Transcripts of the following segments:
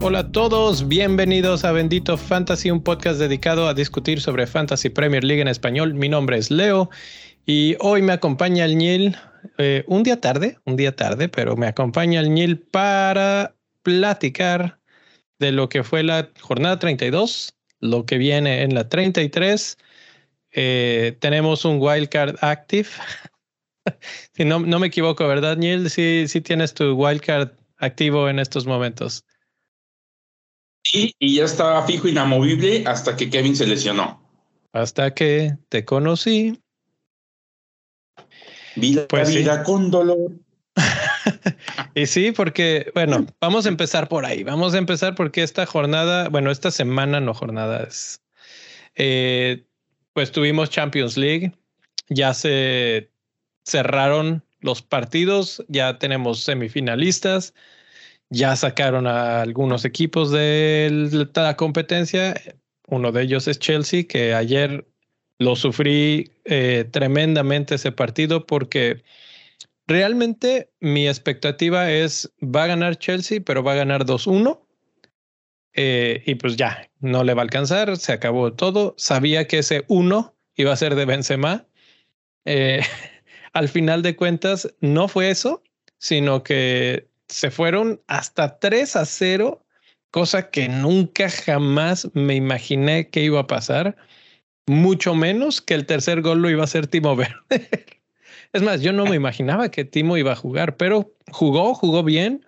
Hola a todos, bienvenidos a Bendito Fantasy, un podcast dedicado a discutir sobre Fantasy Premier League en español. Mi nombre es Leo y hoy me acompaña el Nil, eh, un día tarde, un día tarde, pero me acompaña el Nil para platicar de lo que fue la jornada 32, lo que viene en la 33. Eh, tenemos un wildcard active. si no, no me equivoco, ¿verdad, Neil? Sí, sí tienes tu wildcard activo en estos momentos. Sí, y ya estaba fijo, inamovible hasta que Kevin se lesionó. Hasta que te conocí. Vi la pues vida con dolor. y sí, porque, bueno, vamos a empezar por ahí. Vamos a empezar porque esta jornada, bueno, esta semana, no jornadas, eh, pues tuvimos Champions League, ya se cerraron los partidos, ya tenemos semifinalistas, ya sacaron a algunos equipos de la competencia. Uno de ellos es Chelsea, que ayer lo sufrí eh, tremendamente ese partido porque realmente mi expectativa es va a ganar Chelsea, pero va a ganar 2-1. Eh, y pues ya, no le va a alcanzar, se acabó todo. Sabía que ese 1 iba a ser de Benzema. Eh, al final de cuentas, no fue eso, sino que se fueron hasta 3 a 0, cosa que nunca jamás me imaginé que iba a pasar. Mucho menos que el tercer gol lo iba a hacer Timo Werner. Es más, yo no me imaginaba que Timo iba a jugar, pero jugó, jugó bien.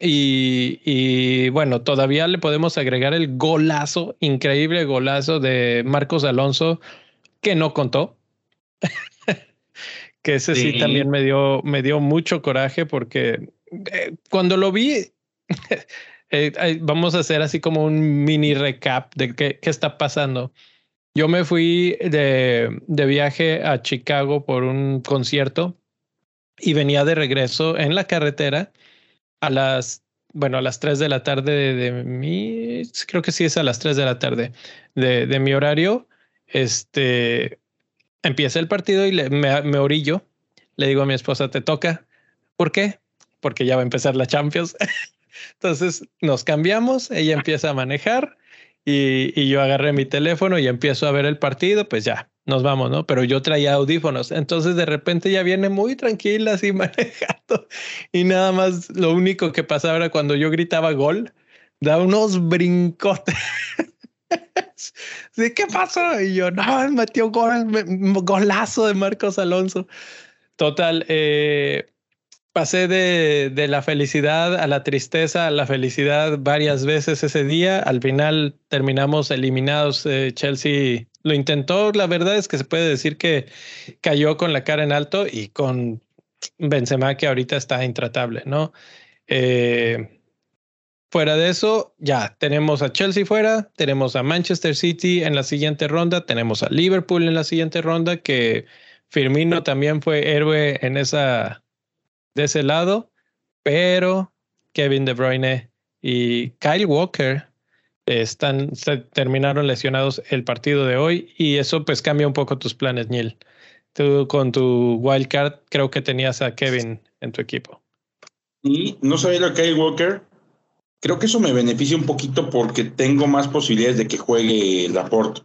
Y, bueno, todavía le podemos agregar el golazo, increíble golazo de Marcos Alonso, que no contó. que ese sí. también me dio, me dio mucho coraje porque eh, cuando lo vi, eh, vamos a hacer así como un mini recap de qué, qué está pasando. Yo me fui de, de, viaje a Chicago por un concierto y venía de regreso en la carretera a las, bueno, a las 3 de la tarde de, mi, creo que sí es a las 3 de la tarde de, de mi horario. Este, empieza el partido y me orillo. Le digo a mi esposa, te toca. ¿Por qué? Porque ya va a empezar la Champions. Entonces nos cambiamos, ella empieza a manejar y, yo agarré mi teléfono y empiezo a ver el partido, pues ya, nos vamos, ¿no? Pero yo traía audífonos, entonces de repente ya viene muy tranquila así manejando y nada más lo único que pasaba era cuando yo gritaba gol, da unos brincotes. ¿Sí, ¿Qué pasó? Y yo, no, metió gol, golazo de Marcos Alonso. Total, eh, pasé de, la felicidad a la tristeza, a la felicidad varias veces ese día. Al final terminamos eliminados. Eh, Chelsea lo intentó. La verdad es que se puede decir que cayó con la cara en alto y con Benzema que ahorita está intratable, ¿no? Eh, fuera de eso, ya tenemos a Chelsea fuera, tenemos a Manchester City en la siguiente ronda, tenemos a Liverpool en la siguiente ronda, que Firmino también fue héroe en esa de ese lado, pero Kevin De Bruyne y Kyle Walker están, terminaron lesionados el partido de hoy y eso pues cambia un poco tus planes, Neil. Tú con tu wildcard creo que tenías a Kevin en tu equipo. Y no sabía lo Kyle Walker. Creo que eso me beneficia un poquito porque tengo más posibilidades de que juegue Laporte,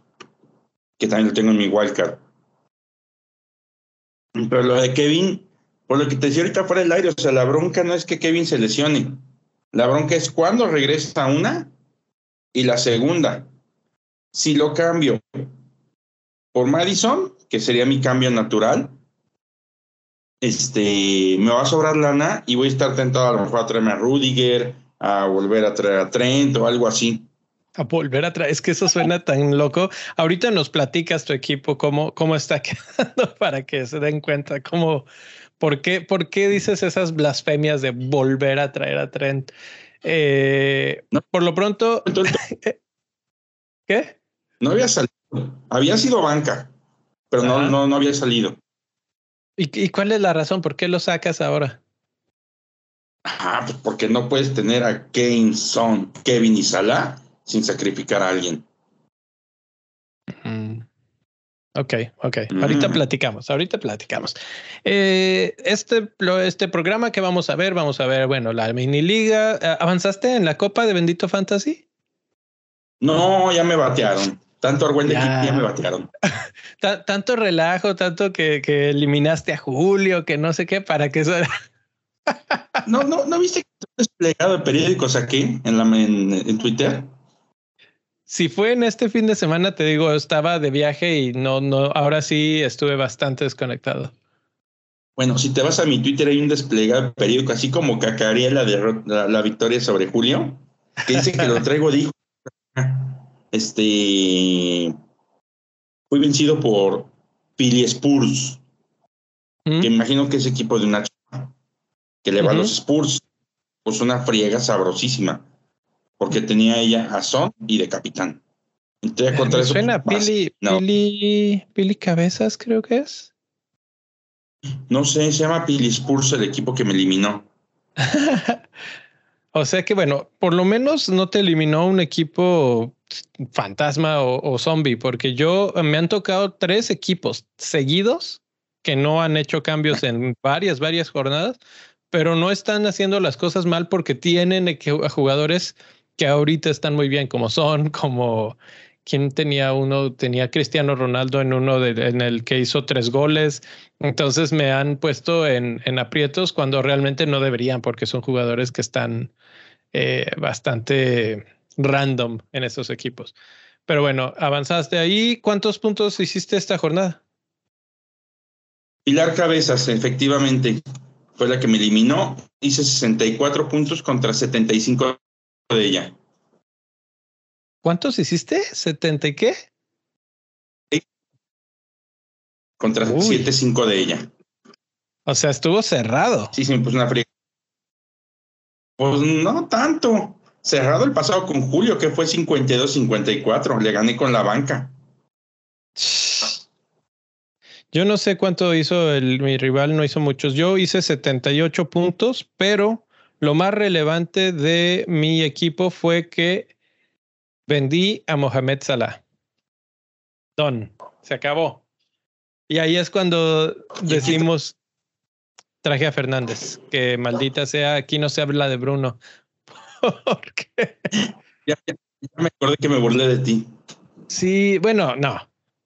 que también lo tengo en mi wildcard. Pero lo de Kevin, por lo que te decía ahorita fuera del aire, o sea, la bronca no es que Kevin se lesione. La bronca es cuando regresa una y la segunda. Si lo cambio por Madison, que sería mi cambio natural, este, me va a sobrar lana y voy a estar tentado a lo mejor a traerme a Rudiger, a volver a traer a Trent o algo así. A volver a traer, es que eso suena tan loco. Ahorita nos platicas tu equipo cómo, cómo está quedando para que se den cuenta cómo, ¿Por qué, ¿Por qué dices esas blasfemias de volver a traer a Trent? Eh, por lo pronto. ¿Qué? No había salido. Había sido banca, pero no, no, no había salido. ¿Y, ¿Y, cuál es la razón? ¿Por qué lo sacas ahora? Ah, pues porque no puedes tener a Kane, Son, Kevin y Salah sin sacrificar a alguien. Ok, ok. Ahorita platicamos, ahorita platicamos. Eh, este, este programa que vamos a ver, vamos a ver, bueno, la mini liga. Eh, ¿Avanzaste en la Copa de Bendito Fantasy? No, ya me batearon. Tanto Argüende ya. ya me batearon. tanto relajo, tanto que, que, eliminaste a Julio, que no sé qué, para que eso. no, no, ¿no viste que desplegado de periódicos aquí en, la, en Twitter? Si fue en este fin de semana, te digo, estaba de viaje y no, no, ahora sí estuve bastante desconectado. Bueno, si te vas a mi Twitter hay un desplegado periódico, así como cacaría la, la, victoria sobre Julio, que dice que lo traigo, dijo, este, fui vencido por Pili Spurs, ¿Mm? que imagino que es equipo de una que le va a los Spurs, pues una friega sabrosísima porque tenía ella a Son y de capitán. Entonces, contra eso, suena Pili, Pili, Pili Cabezas, creo que es. No sé, se llama Pili Spurs, el equipo que me eliminó. o sea que, bueno, por lo menos no te eliminó un equipo fantasma o, o, zombie, porque yo me han tocado tres equipos seguidos que no han hecho cambios en varias, varias jornadas, pero no están haciendo las cosas mal porque tienen jugadores que ahorita están muy bien, como son, como quien tenía uno, tenía Cristiano Ronaldo en uno de, en el que hizo tres goles. Entonces me han puesto en, en aprietos cuando realmente no deberían, porque son jugadores que están eh, bastante random en esos equipos. Pero bueno, avanzaste ahí. ¿Cuántos puntos hiciste esta jornada? Pilar Cabezas, efectivamente, fue la que me eliminó. Hice 64 puntos contra 75 de ella. ¿Cuántos hiciste? ¿70 y qué? Contra 7-5 de ella. O sea, estuvo cerrado. Sí, sí, pues una fría. Pues no tanto. Cerrado el pasado con Julio, que fue 52-54. Le gané con la banca. Yo no sé cuánto hizo el, mi rival, no hizo muchos. Yo hice 78 puntos, pero lo más relevante de mi equipo fue que vendí a Mohamed Salah. Don, se acabó. Y ahí es cuando decimos, traje a Fernández, que maldita sea, aquí no se habla de Bruno. ¿Por qué? Ya, me acordé que me burlé de ti. Sí, bueno, no,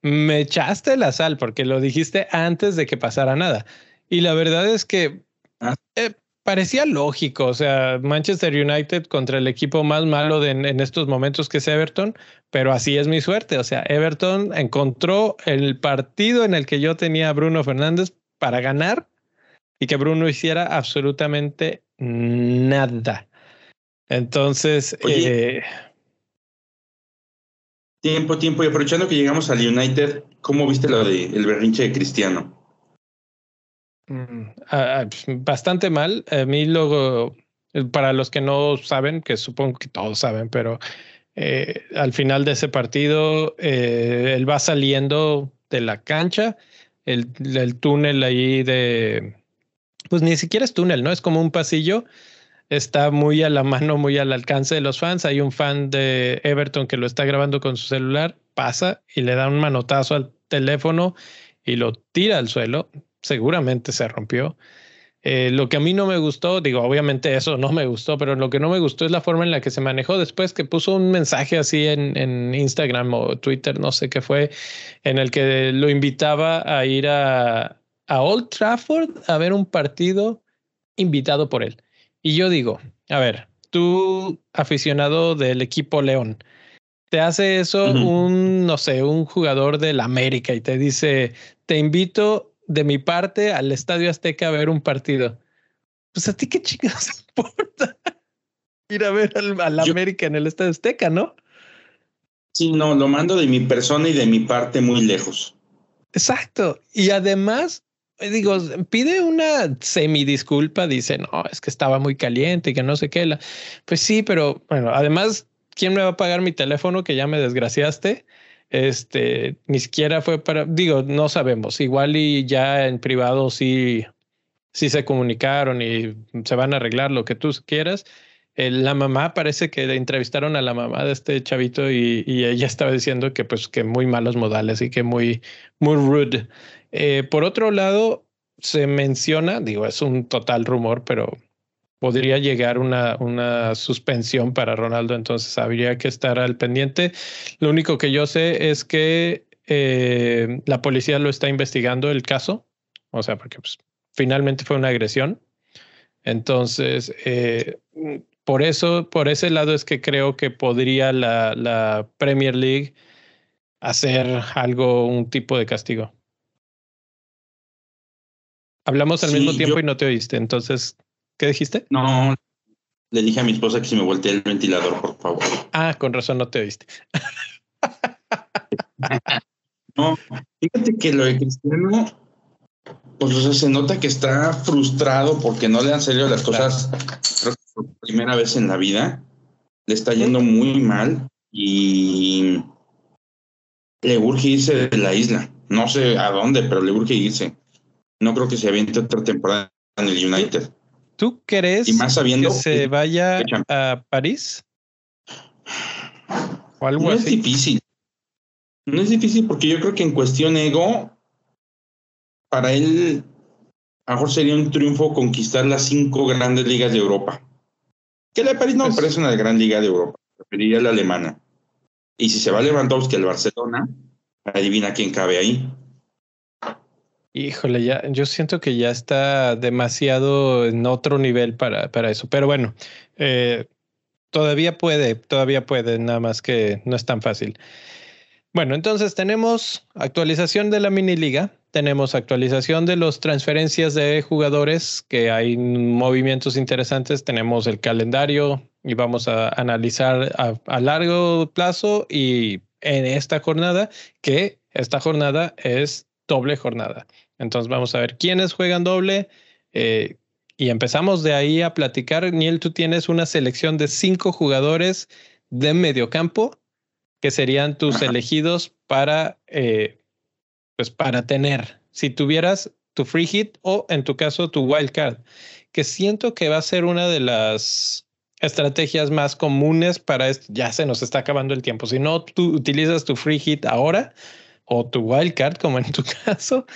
me echaste la sal porque lo dijiste antes de que pasara nada. Y la verdad es que ah. eh, parecía lógico, o sea, Manchester United contra el equipo más malo de, en, estos momentos que es Everton, pero así es mi suerte, o sea, Everton encontró el partido en el que yo tenía a Bruno Fernández para ganar y que Bruno hiciera absolutamente nada. Entonces, eh, tiempo, tiempo, y aprovechando que llegamos al United, ¿cómo viste lo de el berrinche de Cristiano? Mm, ah, ah, bastante mal. A mí luego, eh, para los que no saben, que supongo que todos saben, pero eh, al final de ese partido, eh, él va saliendo de la cancha, el, el, túnel ahí de, pues ni siquiera es túnel, ¿no? Es como un pasillo. Está muy a la mano, muy al alcance de los fans. Hay un fan de Everton que lo está grabando con su celular, pasa y le da un manotazo al teléfono y lo tira al suelo seguramente se rompió. Eh, lo que a mí no me gustó, digo, obviamente eso no me gustó, pero lo que no me gustó es la forma en la que se manejó después, que puso un mensaje así en, en Instagram o Twitter, no sé qué fue, en el que lo invitaba a ir a, a Old Trafford a ver un partido invitado por él. Y yo digo, a ver, tú aficionado del equipo León, te hace eso un, no sé, un jugador del América y te dice, te invito de mi parte al Estadio Azteca a ver un partido. Pues a ti qué chingados importa ir a ver al, América en el Estadio Azteca, ¿no? Sí, no, lo mando de mi persona y de mi parte muy lejos. Exacto. Y además, eh, digo, pide una semi disculpa, dice, no, es que estaba muy caliente y que no sé qué. La... Pues sí, pero bueno, además, ¿quién me va a pagar mi teléfono que ya me desgraciaste? Este, ni siquiera fue para, digo, no sabemos, igual y ya en privado sí, sí se comunicaron y se van a arreglar lo que tú quieras. la mamá parece que entrevistaron a la mamá de este chavito y, ella estaba diciendo que pues que muy malos modales y que muy, muy rude. Eh, por otro lado, se menciona, digo, es un total rumor, pero podría llegar una, una suspensión para Ronaldo, entonces habría que estar al pendiente. Lo único que yo sé es que eh, la policía lo está investigando el caso, o sea, porque pues, finalmente fue una agresión. Entonces, eh, por eso, por ese lado es que creo que podría la, la Premier League hacer algo, un tipo de castigo. Hablamos al mismo tiempo y no te oíste, entonces, ¿qué dijiste? No, le dije a mi esposa que si me volteé el ventilador, por favor. Ah, con razón no te oíste. no, fíjate que lo de Cristiano, pues se nota que está frustrado porque no le han salido las cosas, por primera vez en la vida, le está yendo muy mal y le urge irse de la isla. No sé a dónde, pero le urge irse. No creo que se aviente otra temporada en el United. ¿Tú crees que se vaya a París? ¿O algo no es difícil. No es difícil porque yo creo que en cuestión ego, para él, a lo mejor sería un triunfo conquistar las cinco grandes ligas de Europa. Que la de París no me pues parece una gran liga de Europa, preferiría la alemana. Y si se va Lewandowski al Barcelona, adivina quién cabe ahí. Híjole, ya, yo siento que ya está demasiado en otro nivel para, para eso. Pero bueno, eh, todavía puede, todavía puede, nada más que no es tan fácil. Bueno, entonces tenemos actualización de la mini liga, tenemos actualización de las transferencias de jugadores, que hay movimientos interesantes, tenemos el calendario y vamos a analizar a, largo plazo y en esta jornada, que esta jornada es doble jornada. Entonces vamos a ver quiénes juegan doble eh, y empezamos de ahí a platicar. Niel, tú tienes una selección de cinco jugadores de mediocampo que serían tus elegidos para, eh, pues para tener, si tuvieras tu free hit o en tu caso tu wild card, que siento que va a ser una de las estrategias más comunes para esto. Ya se nos está acabando el tiempo. Si no tú utilizas tu free hit ahora o tu wild card, como en tu caso,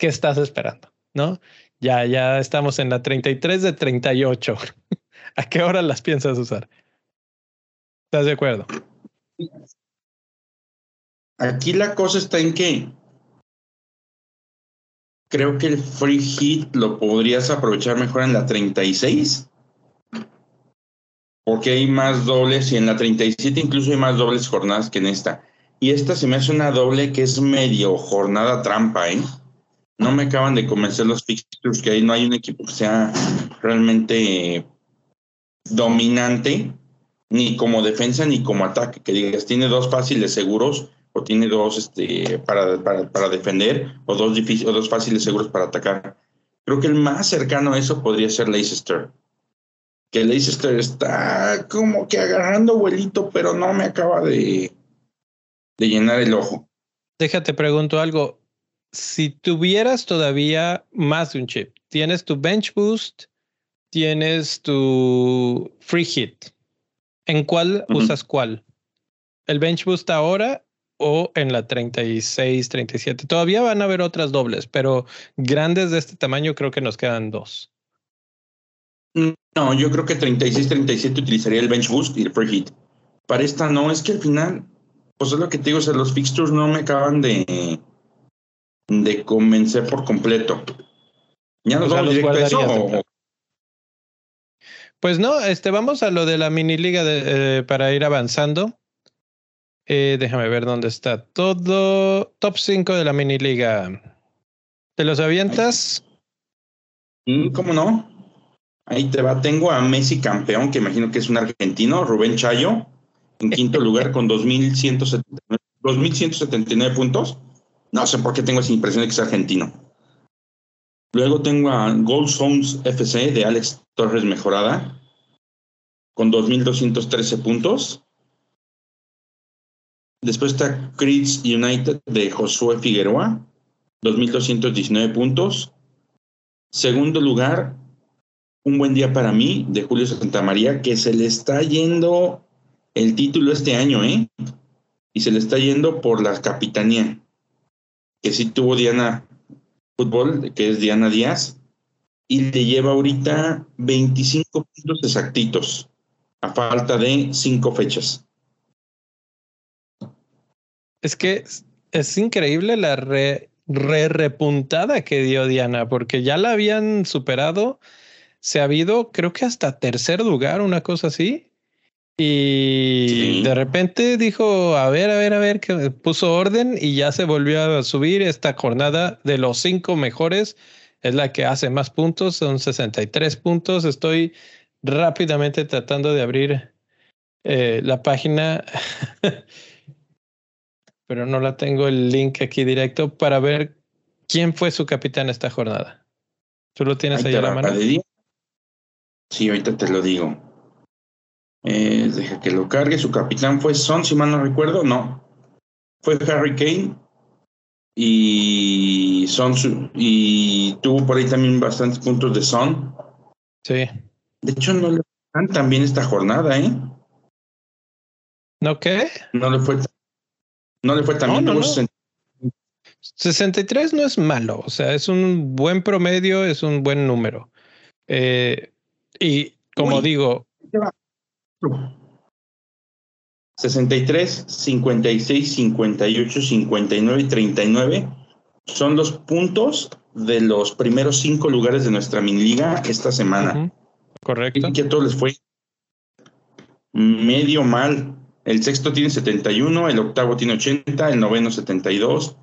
¿qué estás esperando? ¿No? Ya, ya estamos en la 33 de 38. ¿A qué hora las piensas usar? ¿Estás de acuerdo? Aquí la cosa está en que creo que el free hit lo podrías aprovechar mejor en la 36. Porque hay más dobles y en la 37 incluso hay más dobles jornadas que en esta. Y esta se me hace una doble que es medio jornada trampa, ¿eh? No me acaban de convencer los fixtures que ahí no hay un equipo que sea realmente dominante, ni como defensa ni como ataque. Que digas, tiene dos fáciles seguros o tiene dos este, para, para, defender o dos, o dos fáciles seguros para atacar. Creo que el más cercano a eso podría ser Leicester. Que Leicester está como que agarrando vuelito, pero no me acaba de, de llenar el ojo. Déjate, pregunto algo. Si tuvieras todavía más de un chip, tienes tu bench boost, tienes tu free hit. ¿En cuál usas cuál? ¿El bench boost ahora o en la 36, 37. Todavía van a haber otras dobles, pero grandes de este tamaño creo que nos quedan dos. No, yo creo que 36, 37 utilizaría el bench boost y el free hit. Para esta no, es que al final, pues es lo que te digo, o sea, los fixtures no me acaban de, de convencer por completo. Ya nos vamos directo a eso. Pues no, este, vamos a lo de la mini liga eh, para ir avanzando. Eh, déjame ver dónde está todo. Top 5 de la mini liga. ¿Te los avientas? Mm, ¿Cómo no? Ahí te va. Tengo a Messi campeón, que imagino que es un argentino, Rubén Chayo, en quinto lugar con 2.179 puntos. No sé por qué tengo esa impresión de que es argentino. Luego tengo a Gold Zones FC de Alex Torres Mejorada con 2.213 puntos. Después está Creeds United de Josué Figueroa, 2.219 puntos. Segundo lugar, un buen día para mí de Julio Santamaría, que se le está yendo el título este año, ¿eh? Y se le está yendo por la capitanía, que sí tuvo Diana Fútbol, que es Diana Díaz, y le lleva ahorita 25 puntos exactitos, a falta de cinco fechas. Es que es increíble la re, repuntada que dio Diana, porque ya la habían superado. Se ha habido, creo que hasta tercer lugar, una cosa así. Y de repente dijo, a ver, a ver, a ver, que puso orden y ya se volvió a subir esta jornada de los cinco mejores. Es la que hace más puntos, son 63 puntos. Estoy rápidamente tratando de abrir eh, la página pero no la tengo el link aquí directo para ver quién fue su capitán esta jornada. ¿Tú lo tienes ahí, a la mano? Sí, ahorita te lo digo. Eh, deja que lo cargue. Su capitán fue Son, si mal no recuerdo. No. Fue Harry Kane. Y Son y tuvo por ahí también bastantes puntos de Son. Sí. De hecho, no le dan también esta jornada, ¿eh? ¿No qué? No le fue no le fue tan no, 63 no es malo, o sea, es un buen promedio, es un buen número. Eh, y como digo... 63, 56, 58, 59 y 39 son los puntos de los primeros cinco lugares de nuestra mini liga esta semana. Correcto. Y que a todos les fue medio mal. El sexto tiene 71, el octavo tiene 80, el noveno 72.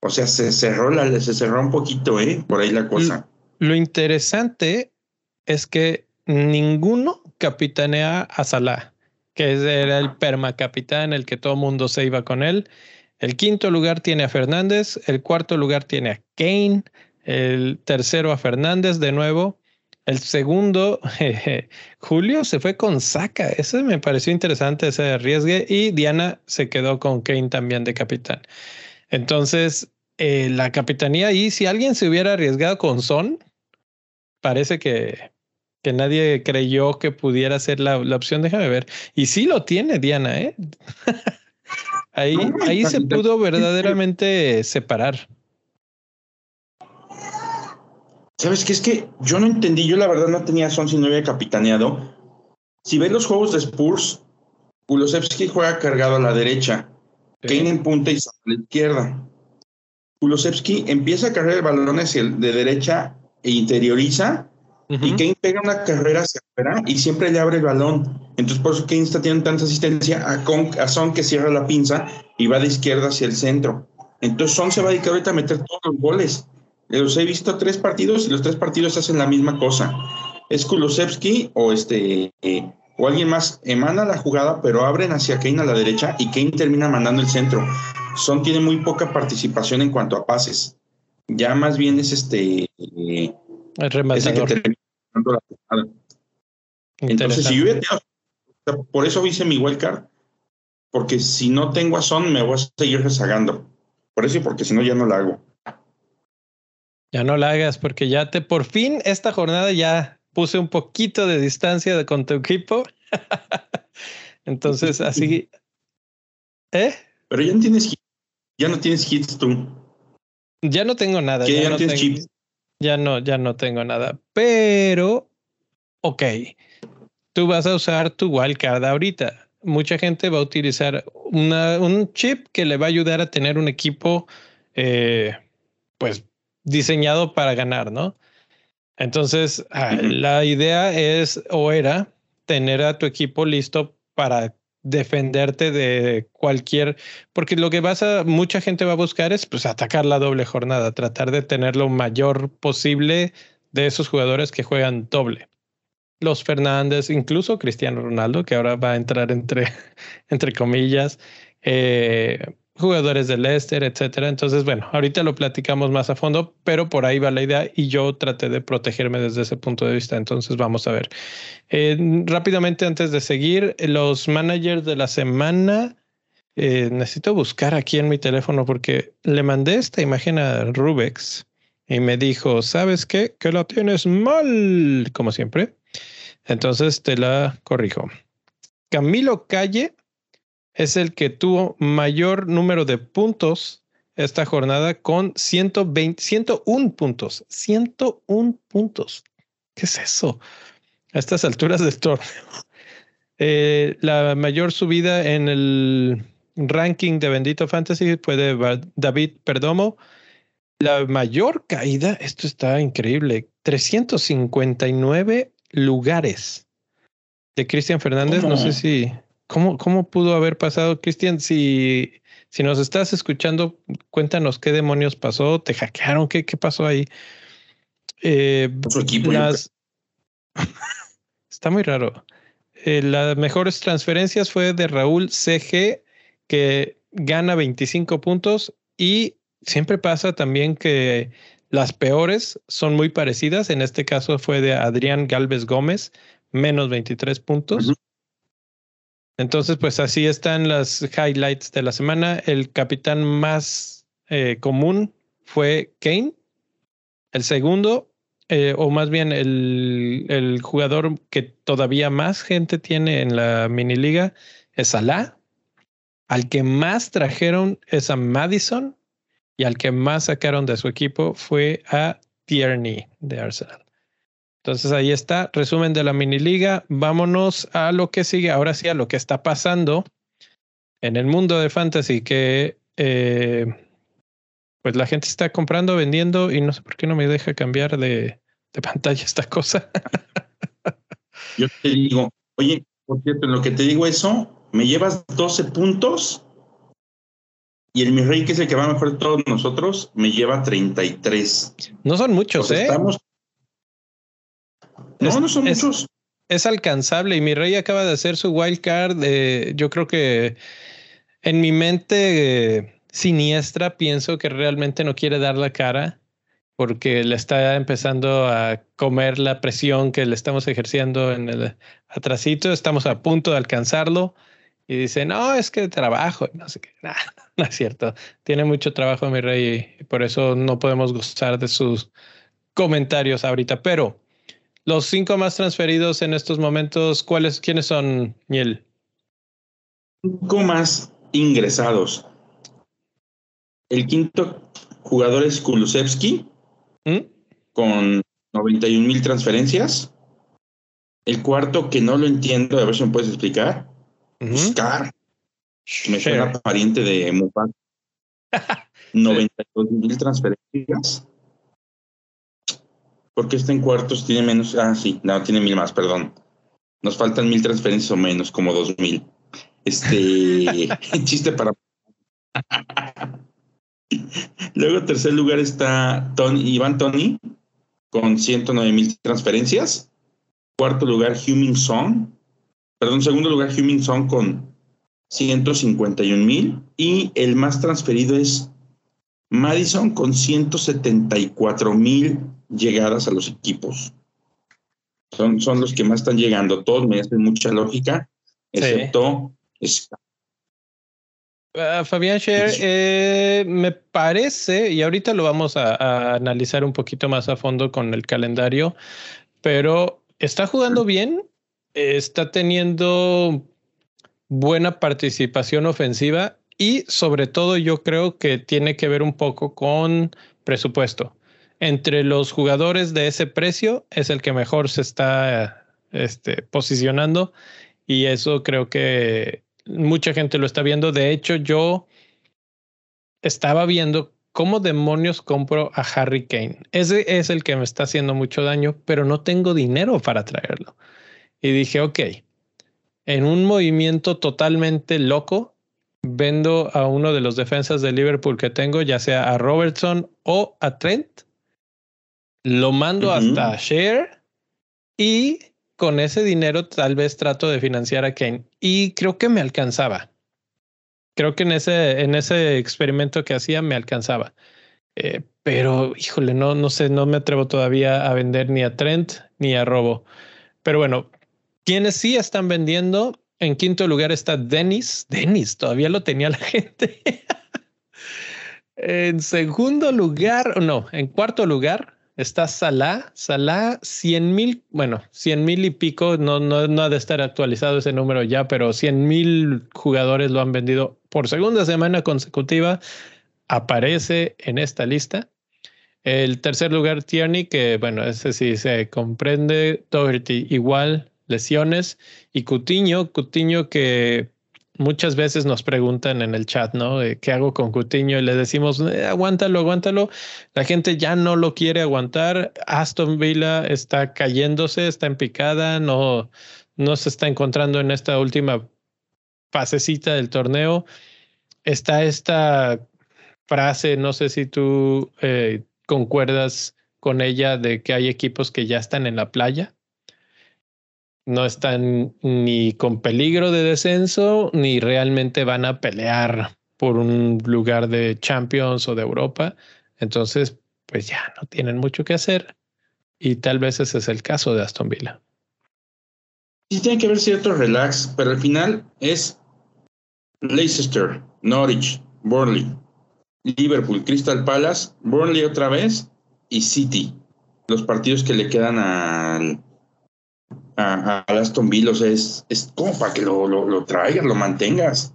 O sea, se cerró, la, se cerró un poquito, ¿eh? Por ahí la cosa. Lo interesante es que ninguno capitanea a Salah, que era el permacapitán, el que todo mundo se iba con él. El quinto lugar tiene a Fernández, el cuarto lugar tiene a Kane, el tercero a Fernández de nuevo, el segundo, Julio se fue con Saca. Eso me pareció interesante ese arriesgue. Y Diana se quedó con Kane también de capitán. Entonces, eh, la capitanía y si alguien se hubiera arriesgado con Son, parece que, que nadie creyó que pudiera ser la, la opción. Déjame ver. Y sí lo tiene Diana, ¿eh? ahí, ahí se pudo verdaderamente separar. ¿Sabes qué? Es que yo no entendí, yo la verdad no tenía son si no había capitaneado. Si ves los juegos de Spurs, Kulosevsky juega cargado a la derecha, Kane en punta y a la izquierda. Kulosevsky empieza a cargar el balón hacia el de derecha e interioriza, y Kane pega una carrera hacia afuera y siempre le abre el balón. Entonces por eso Kane está teniendo tanta asistencia a, a Son que cierra la pinza y va de izquierda hacia el centro. Entonces Son se va a dedicar ahorita a meter todos los goles. Los he visto tres partidos y los tres partidos hacen la misma cosa. Es Kulusevski o este eh, o alguien más emana la jugada, pero abren hacia Kane a la derecha y Kane termina mandando el centro. Son tiene muy poca participación en cuanto a pases. Ya más bien es este eh, el rematador. Entonces, si yo por eso hice mi wildcard, porque si no tengo a Son, me voy a seguir rezagando. Por eso y porque si no, ya no la hago. Ya no la hagas porque ya te, por fin, esta jornada ya puse un poquito de distancia con tu equipo. Entonces, así. ¿Eh? Pero ya no tienes ya no tienes hits tú. Ya no tengo nada. Ya, no tienes tengo, Ya no, ya no tengo nada. Pero, ok. Tú vas a usar tu wildcard ahorita. Mucha gente va a utilizar una, un chip que le va a ayudar a tener un equipo, eh, pues diseñado para ganar, ¿no? Entonces, ah, la idea es o era tener a tu equipo listo para defenderte de cualquier, porque lo que vas a, mucha gente va a buscar es pues atacar la doble jornada, tratar de tener lo mayor posible de esos jugadores que juegan doble. Los Fernández, incluso Cristiano Ronaldo, que ahora va a entrar entre, entre comillas, eh, jugadores de Leicester, etcétera. Entonces, bueno, ahorita lo platicamos más a fondo, pero por ahí va la idea y yo traté de protegerme desde ese punto de vista. Entonces, vamos a ver. Rápidamente, antes de seguir, los managers de la semana. Eh, necesito buscar aquí en mi teléfono porque le mandé esta imagen a Rubex y me dijo, ¿sabes qué? Que la tienes mal, como siempre. Entonces te la corrijo. Camilo Calle es el que tuvo mayor número de puntos esta jornada con 120, 101 puntos. 101 puntos. ¿Qué es eso? A estas alturas del torneo. Eh, la mayor subida en el ranking de Bendito Fantasy fue de David Perdomo. La mayor caída, esto está increíble, 359 lugares de Cristian Fernández. No sé si, ¿cómo, ¿cómo pudo haber pasado, Cristian? Si, si nos estás escuchando, cuéntanos qué demonios pasó, te hackearon, qué, qué pasó ahí. Eh, equipo. Está muy raro. Eh, las mejores transferencias fue de Raúl CG, que gana 25 puntos y siempre pasa también que las peores son muy parecidas. En este caso fue de Adrián Galvez Gómez, menos 23 puntos. Entonces, pues así están las highlights de la semana. El capitán más eh, común fue Kane. El segundo, eh, o más bien el, el, jugador que todavía más gente tiene en la mini liga es Salah. Al que más trajeron es a Madison y al que más sacaron de su equipo fue a Tierney de Arsenal. Entonces ahí está, resumen de la mini liga. Vámonos a lo que sigue, ahora sí a lo que está pasando en el mundo de fantasy, que eh, pues la gente está comprando, vendiendo y no sé por qué no me deja cambiar de, de pantalla esta cosa. Yo te digo, oye, por cierto, en lo que te digo eso, me llevas 12 puntos y el mi rey, que es el que va mejor de todos nosotros, me lleva 33. No son muchos, ¿eh? Estamos... No, no son muchos. Es alcanzable y mi rey acaba de hacer su wild card. yo creo que en mi mente siniestra pienso que realmente no quiere dar la cara porque le está empezando a comer la presión que le estamos ejerciendo en el atrasito. Estamos a punto de alcanzarlo y dice, no, es que trabajo, no sé qué, no es cierto. Tiene mucho trabajo mi rey y por eso no podemos gustar de sus comentarios ahorita. Pero los cinco más transferidos en estos momentos, ¿cuáles, quiénes son, Miel? Cinco más ingresados. El quinto jugador es Kulusevski, ¿Mm? con 91 mil transferencias. El cuarto, que no lo entiendo, a ver si me puedes explicar, Buscar. Me suena pariente de Mupan. 92 mil transferencias. Porque está en cuartos? Tiene menos. Ah, sí, no, tiene mil más, perdón. Nos faltan mil transferencias o menos, como dos mil. Este chiste para. Luego, tercer lugar está Tony, Iván Tony con 109 mil transferencias. Cuarto lugar, Huming Song perdón, segundo lugar Huming Song con 151 mil y el más transferido es Madison con 174 mil llegadas a los equipos. Son, son los que más están llegando. Todos me hacen mucha lógica, excepto ah, Fabián Scher, eh, me parece, y ahorita lo vamos a, analizar un poquito más a fondo con el calendario, pero está jugando bien está teniendo buena participación ofensiva y sobre todo yo creo que tiene que ver un poco con presupuesto. Entre los jugadores de ese precio es el que mejor se está este, posicionando y eso creo que mucha gente lo está viendo. De hecho, yo estaba viendo cómo demonios compro a Harry Kane. Ese es el que me está haciendo mucho daño, pero no tengo dinero para traerlo. Y dije, ok, en un movimiento totalmente loco, vendo a uno de los defensas de Liverpool que tengo, ya sea a Robertson o a Trent, lo mando hasta Share y con ese dinero tal vez trato de financiar a Kane. Y creo que me alcanzaba. Creo que en ese, en ese experimento que hacía me alcanzaba. Eh, pero híjole, no, no sé, no me atrevo todavía a vender ni a Trent ni a Robo. Pero bueno, quienes sí están vendiendo, en quinto lugar está Dennis. Dennis, todavía lo tenía la gente. En segundo lugar, no, en cuarto lugar está Salah. Salah, 100 mil, bueno, 100 mil y pico, no, no, no ha de estar actualizado ese número ya, pero 100 mil jugadores lo han vendido por segunda semana consecutiva. Aparece en esta lista. El tercer lugar, Tierney, que bueno, ese sí se comprende. Doherty igual, lesiones. Y Cutiño, Cutiño que muchas veces nos preguntan en el chat, ¿no? ¿Qué hago con Cutiño? Y le decimos, eh, aguántalo, aguántalo. La gente ya no lo quiere aguantar. Aston Villa está cayéndose, está en picada, no, no se está encontrando en esta última pasecita del torneo. Está esta frase, no sé si tú eh, concuerdas con ella de que hay equipos que ya están en la playa no están ni con peligro de descenso, ni realmente van a pelear por un lugar de Champions o de Europa. Entonces, pues ya no tienen mucho que hacer. Y tal vez ese es el caso de Aston Villa. Sí, tiene que haber cierto relax, pero al final es Leicester, Norwich, Burnley, Liverpool, Crystal Palace, Burnley otra vez y City. Los partidos que le quedan al, a, Aston Villa, es, es como para que lo, lo, traigas, lo mantengas.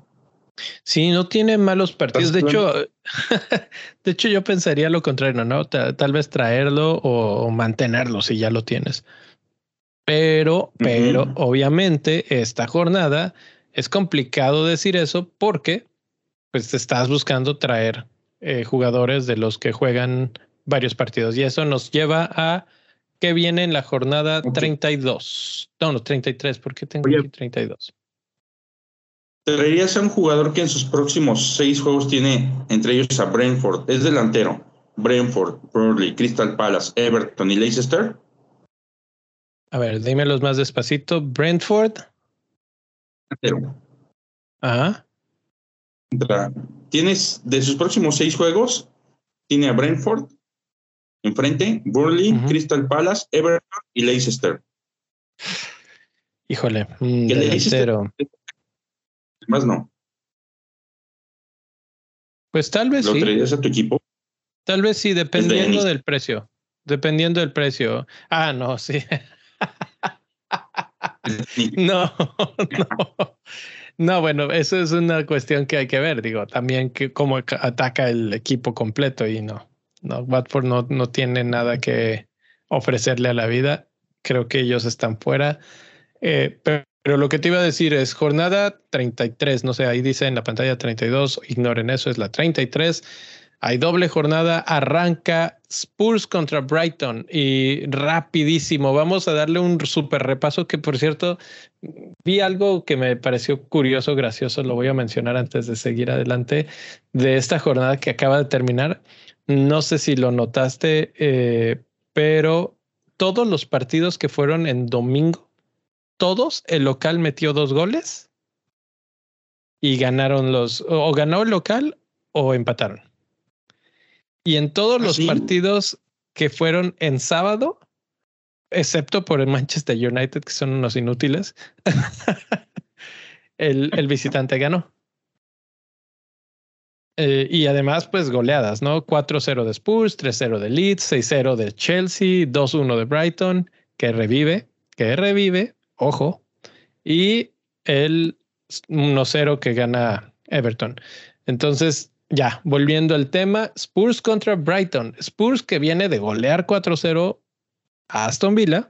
Sí, no tiene malos partidos. De hecho, de hecho, yo pensaría lo contrario, ¿no? Tal, vez traerlo o, mantenerlo si ya lo tienes. Pero, pero obviamente esta jornada es complicado decir eso porque pues te estás buscando traer eh, jugadores de los que juegan varios partidos y eso nos lleva a que viene en la jornada 32. No, no, 33, ¿por qué tengo aquí 32? Traerías a un jugador que en sus próximos seis juegos tiene entre ellos a Brentford, es delantero. Brentford, Burnley, Crystal Palace, Everton y Leicester. A ver, dímelos más despacito. Brentford. Delantero. Ajá. Tienes de sus próximos seis juegos, tiene a Brentford, Enfrente, Burnley, Crystal Palace, Everton y Leicester. Híjole, mm, Leicester. Más no. Pues tal vez ¿Lo sí. traerías a tu equipo? Tal vez sí, dependiendo del precio. Dependiendo del precio. Ah, no, sí. no, no. No, bueno, eso es una cuestión que hay que ver. Digo, también que cómo ataca el equipo completo y no. No, Watford no, no tiene nada que ofrecerle a la vida. Creo que ellos están fuera. Eh, pero, lo que te iba a decir es jornada 33, no sé, ahí dice en la pantalla 32, ignoren eso, es la 33. Hay doble jornada, arranca Spurs contra Brighton y rapidísimo. Vamos a darle un super repaso que por cierto vi algo que me pareció curioso, gracioso, lo voy a mencionar antes de seguir adelante de esta jornada que acaba de terminar. No sé si lo notaste, eh, pero todos los partidos que fueron en domingo, todos el local metió dos goles y ganaron los, o ganó el local o empataron. Y en todos ¿Ah, los partidos que fueron en sábado, excepto por el Manchester United, que son unos inútiles, el, el visitante ganó. Eh, y además, pues goleadas, ¿no? 4-0 de Spurs, 3-0 de Leeds, 6-0 de Chelsea, 2-1 de Brighton, que revive, que revive, ojo, y el 1-0 que gana Everton. Entonces, ya, volviendo al tema, Spurs contra Brighton. Spurs que viene de golear 4-0 a Aston Villa,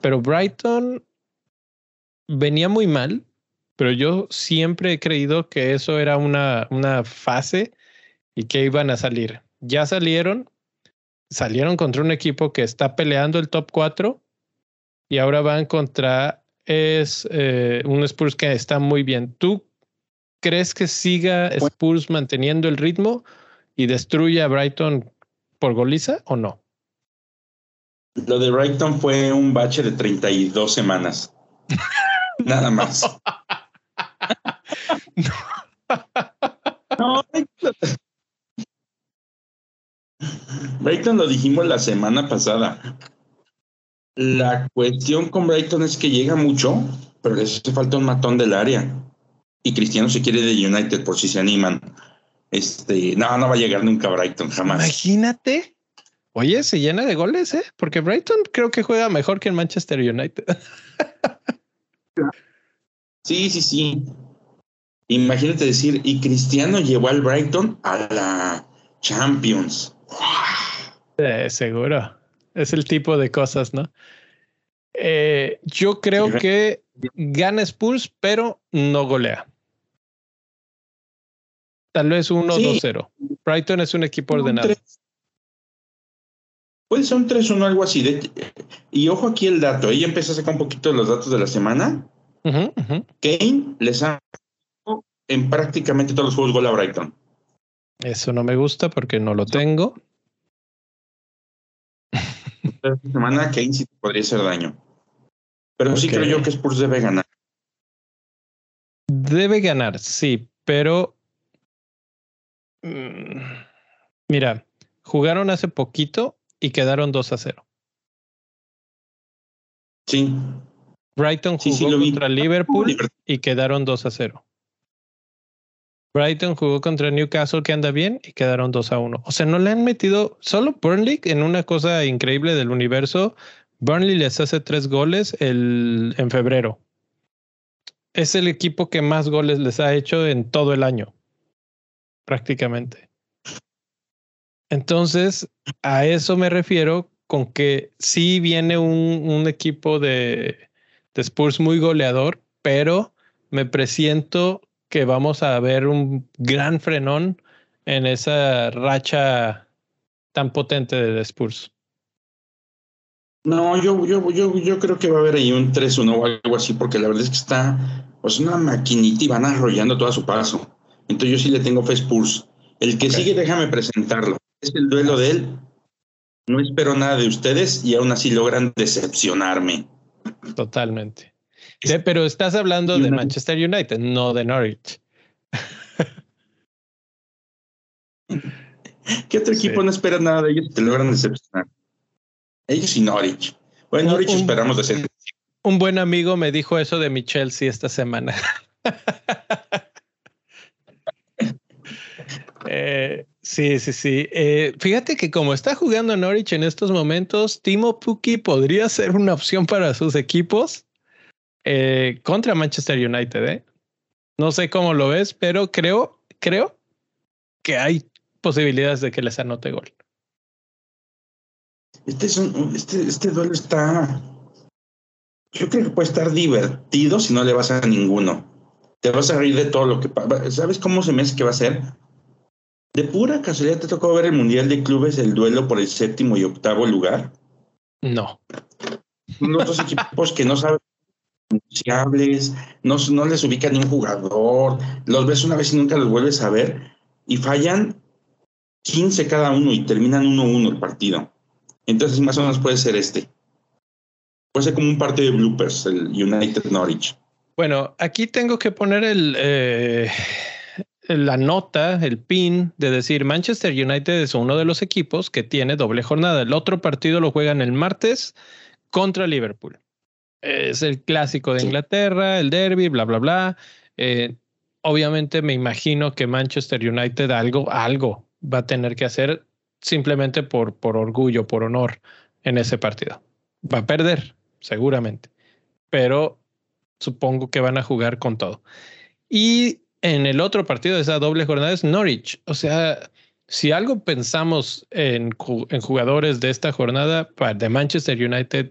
pero Brighton venía muy mal, pero yo siempre he creído que eso era una, una fase y que iban a salir. Ya salieron, salieron contra un equipo que está peleando el top 4 y ahora van contra es eh, un Spurs que está muy bien. ¿Tú crees que siga Spurs manteniendo el ritmo y destruye a Brighton por goliza o no? Lo de Brighton fue un bache de 32 semanas. Nada más. Brighton lo dijimos la semana pasada. La cuestión con Brighton es que llega mucho, pero les hace falta un matón del área. Y Cristiano se quiere de United por si se animan. Este, no, no va a llegar nunca Brighton, jamás. Imagínate. Oye, se llena de goles, ¿eh? Porque Brighton creo que juega mejor que el Manchester United. sí, sí, sí. Imagínate decir, y Cristiano llevó al Brighton a la Champions. Seguro. Es el tipo de cosas, ¿no? Eh, yo creo que gana Spurs, pero no golea. Tal vez 1-2-0. Brighton es un equipo ordenado. Puede ser un 3-1, algo así. y ojo aquí el dato. Ahí empecé a sacar un poquito de los datos de la semana. Kane les ha en prácticamente todos los juegos gol a Brighton. Eso no me gusta porque no lo tengo. Esta semana Kane sí podría hacer daño. Pero sí creo yo que Spurs debe ganar. Debe ganar, sí, pero mm, mira, jugaron hace poquito y quedaron 2 a 0. Sí. Brighton jugó contra Liverpool y quedaron 2 a 0. Brighton jugó contra Newcastle que anda bien y quedaron 2 a 1. O sea, no le han metido solo Burnley en una cosa increíble del universo. Burnley les hace tres goles el, en febrero. Es el equipo que más goles les ha hecho en todo el año, prácticamente. Entonces, a eso me refiero con que sí viene un, un equipo de, de Spurs muy goleador, pero me presiento que vamos a ver un gran frenón en esa racha tan potente de Spurs. No, yo, yo, yo, yo creo que va a haber ahí un 3-1 o algo así, porque la verdad es que está pues una maquinita y van arrollando todo a su paso. Entonces yo sí le tengo fe Spurs. El que sigue, déjame presentarlo. Es el duelo de él. No espero nada de ustedes y aún así logran decepcionarme. Totalmente pero estás hablando de Manchester United, no de Norwich. ¿Qué otro equipo no espera nada de ellos te logran decepcionar? Ellos y Norwich. Bueno, Norwich esperamos de ser. Un buen amigo me dijo eso de mi Chelsea esta semana. Eh, sí, sí, sí. Eh, fíjate que como está jugando Norwich en estos momentos, Timo Puki podría ser una opción para sus equipos eh, contra Manchester United. ¿eh? No sé cómo lo ves, pero creo, creo que hay posibilidades de que les anote gol. Este, es un, este, este duelo está. Yo creo que puede estar divertido si no le vas a ninguno. Te vas a reír de todo lo que pasa. ¿Sabes cómo se me hace que va a ser? De pura casualidad te tocó ver el Mundial de Clubes, el duelo por el séptimo y octavo lugar. No. Unos dos equipos que no saben no, les ubica ni un jugador, los ves una vez y nunca los vuelves a ver y fallan 15 cada uno y terminan 1-1 el partido. Entonces más o menos puede ser este. Puede ser como un partido de bloopers, el United Norwich. Bueno, aquí tengo que poner el, eh, la nota, el pin de decir Manchester United es uno de los equipos que tiene doble jornada. El otro partido lo juegan el martes contra Liverpool es el clásico de Inglaterra, el derby, bla, bla, bla. Eh, obviamente me imagino que Manchester United algo, algo va a tener que hacer simplemente por, por orgullo, por honor en ese partido. Va a perder, seguramente, pero supongo que van a jugar con todo. Y en el otro partido de esa doble jornada es Norwich. O sea, si algo pensamos en, en jugadores de esta jornada de Manchester United,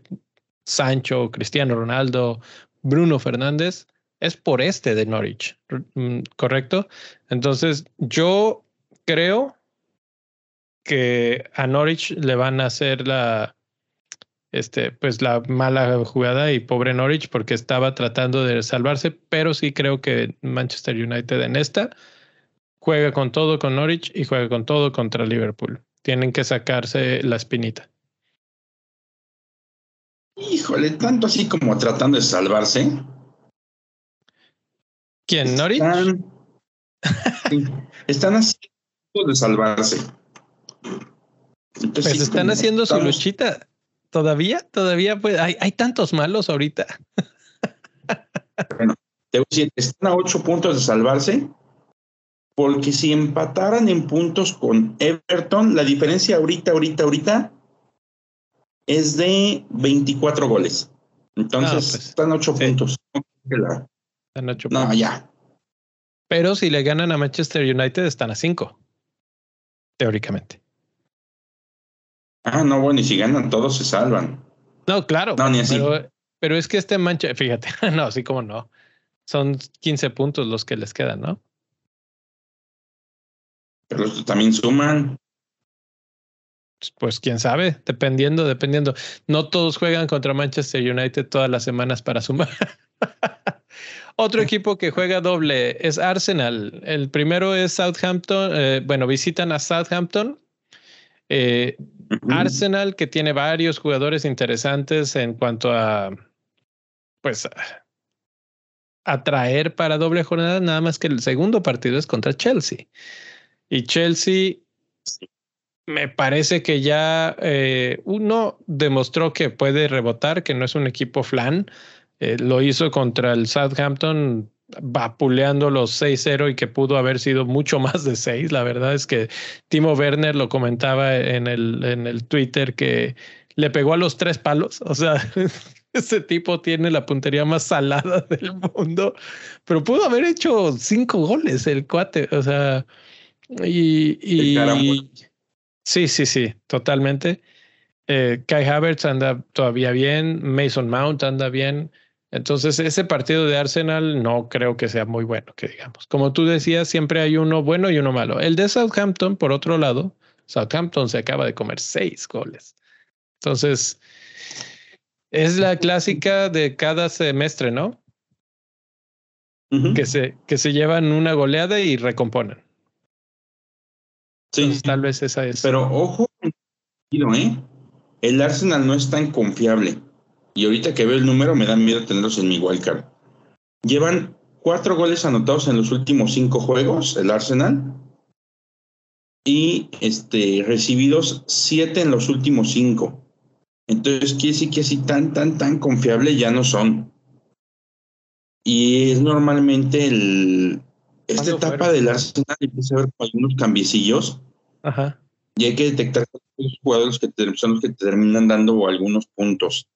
Sancho, Cristiano Ronaldo, Bruno Fernández, es por este de Norwich, mm, ¿correcto? Entonces, yo creo que a Norwich le van a hacer la, este, pues la mala jugada y pobre Norwich porque estaba tratando de salvarse, pero sí creo que Manchester United en esta juega con todo con Norwich y juega con todo contra Liverpool. Tienen que sacarse la espinita. Híjole, tanto así como tratando de salvarse. ¿Quién, Norwich? Están, haciendo de salvarse. pues están haciendo su luchita. Todavía, todavía pues, hay, hay tantos malos ahorita. bueno, te voy a decir, están a ocho puntos de salvarse porque si empataran en puntos con Everton, la diferencia ahorita, ahorita, ahorita es de 24 goles. Entonces, pues, están 8 sí. puntos. Están ocho No, puntos. ya. Pero si le ganan a Manchester United, están a cinco. Teóricamente. Ah, no, bueno, y si ganan todos se salvan. No, claro. No, ni así. Pero, pero es que este mancha, fíjate, no, así como no. Son 15 puntos los que les quedan, ¿no? Pero también suman. Pues quién sabe, dependiendo, dependiendo. No todos juegan contra Manchester United todas las semanas para sumar. Otro equipo que juega doble es Arsenal. El primero es Southampton. eh, bueno, visitan a Southampton. Eh. Arsenal, que tiene varios jugadores interesantes en cuanto a, pues, atraer para doble jornada, nada más que el segundo partido es contra Chelsea. Y Chelsea, me parece que ya eh, uno demostró que puede rebotar, que no es un equipo flan. Eh, lo hizo contra el Southampton vapuleando los 6-0 y que pudo haber sido mucho más de 6. La verdad es que Timo Werner lo comentaba en el, en el Twitter que le pegó a los tres palos. O sea, ese tipo tiene la puntería más salada del mundo, pero pudo haber hecho cinco goles el cuate. O sea, y, y. sí, sí, sí, totalmente. Eh, Kai Havertz anda todavía bien, Mason Mount anda bien. Entonces, ese partido de Arsenal no creo que sea muy bueno, que digamos. Como tú decías, siempre hay uno bueno y uno malo. El de Southampton, por otro lado, Southampton se acaba de comer seis goles. Entonces, es la clásica de cada semestre, ¿no? Que se, que se llevan una goleada y recomponen. Sí, Entonces, tal vez esa es. pero ojo, ¿eh? El Arsenal no es tan confiable. Y ahorita que veo el número me da miedo tenerlos en mi wildcard. Llevan cuatro goles anotados en los últimos cinco juegos, el Arsenal. Y este, recibidos siete en los últimos cinco. Entonces quiere decir que así tan, tan, tan confiable ya no son. Y es normalmente el, esta ¿Cuándo etapa fueron? del Arsenal empieza a ver algunos cambiecillos Ajá. y hay que detectar los jugadores que te- son los que te terminan dando algunos puntos.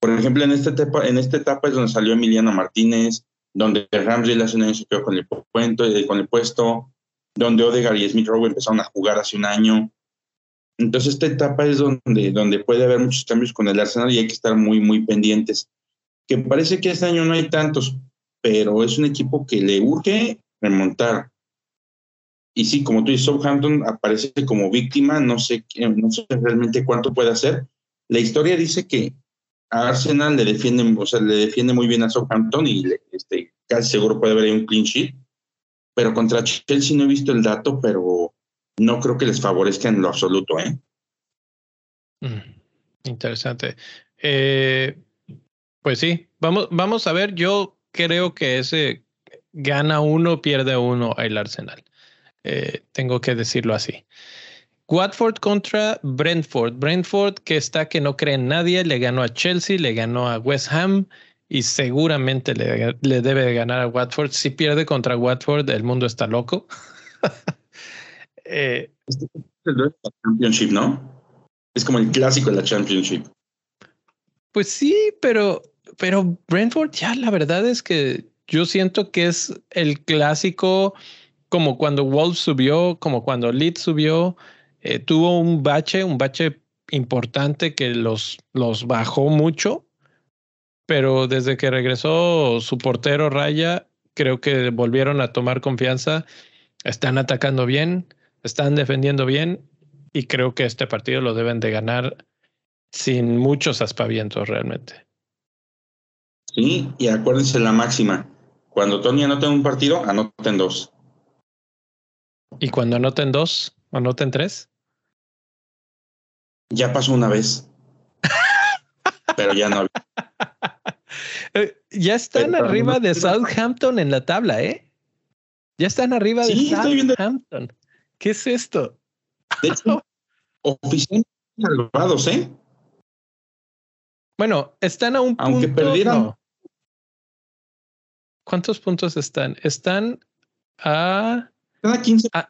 Por ejemplo, en esta etapa, en esta etapa es donde salió Emiliano Martínez, donde Ramsey hace un año se quedó con el, puento, eh, con el puesto, donde Odegaard y Smith Rowe empezaron a jugar hace un año. Entonces, esta etapa es donde, donde puede haber muchos cambios con el Arsenal y hay que estar muy, muy pendientes. Que parece que este año no hay tantos, pero es un equipo que le urge remontar. Y sí, como tú dices, Southampton aparece como víctima, no sé, qué- no sé realmente cuánto puede hacer. La historia dice que a Arsenal le defiende, o sea, le defiende muy bien a Southampton y este, casi seguro puede haber ahí un clean sheet. Pero contra Chelsea no he visto el dato, pero no creo que les favorezca en lo absoluto, ¿eh? Mm, Interesante. Eh, pues sí, vamos, vamos a ver. Yo creo que ese gana uno, pierde uno el Arsenal. Eh, tengo que decirlo así. Watford contra Brentford. Brentford que está que no cree en nadie, le ganó a Chelsea, le ganó a West Ham y seguramente le, le debe de ganar a Watford. Si pierde contra Watford, el mundo está loco. Eh, Este es el duelo de la Championship, ¿no? Es como el clásico de la Championship. Pues sí, pero, pero Brentford ya la verdad es que yo siento que es el clásico como cuando Wolves subió, como cuando Leeds subió, eh, tuvo un bache, un bache importante que los, los bajó mucho, pero desde que regresó su portero Raya, creo que volvieron a tomar confianza, están atacando bien, están defendiendo bien y creo que este partido lo deben de ganar sin muchos aspavientos realmente. Sí, y acuérdense la máxima. Cuando Tony anota un partido, anoten dos. Y cuando anoten dos, anoten tres. Ya pasó una vez. Pero ya no. Eh, ya están Pero- arriba de Southampton en la tabla, ¿eh? Ya están arriba Sí, de Southampton. ¿Qué es esto? De hecho, oficialmente salvados, ¿eh? Bueno, están a un Aunque punto. perdieran- no. ¿Cuántos puntos están? Están a Cada 15. Ah.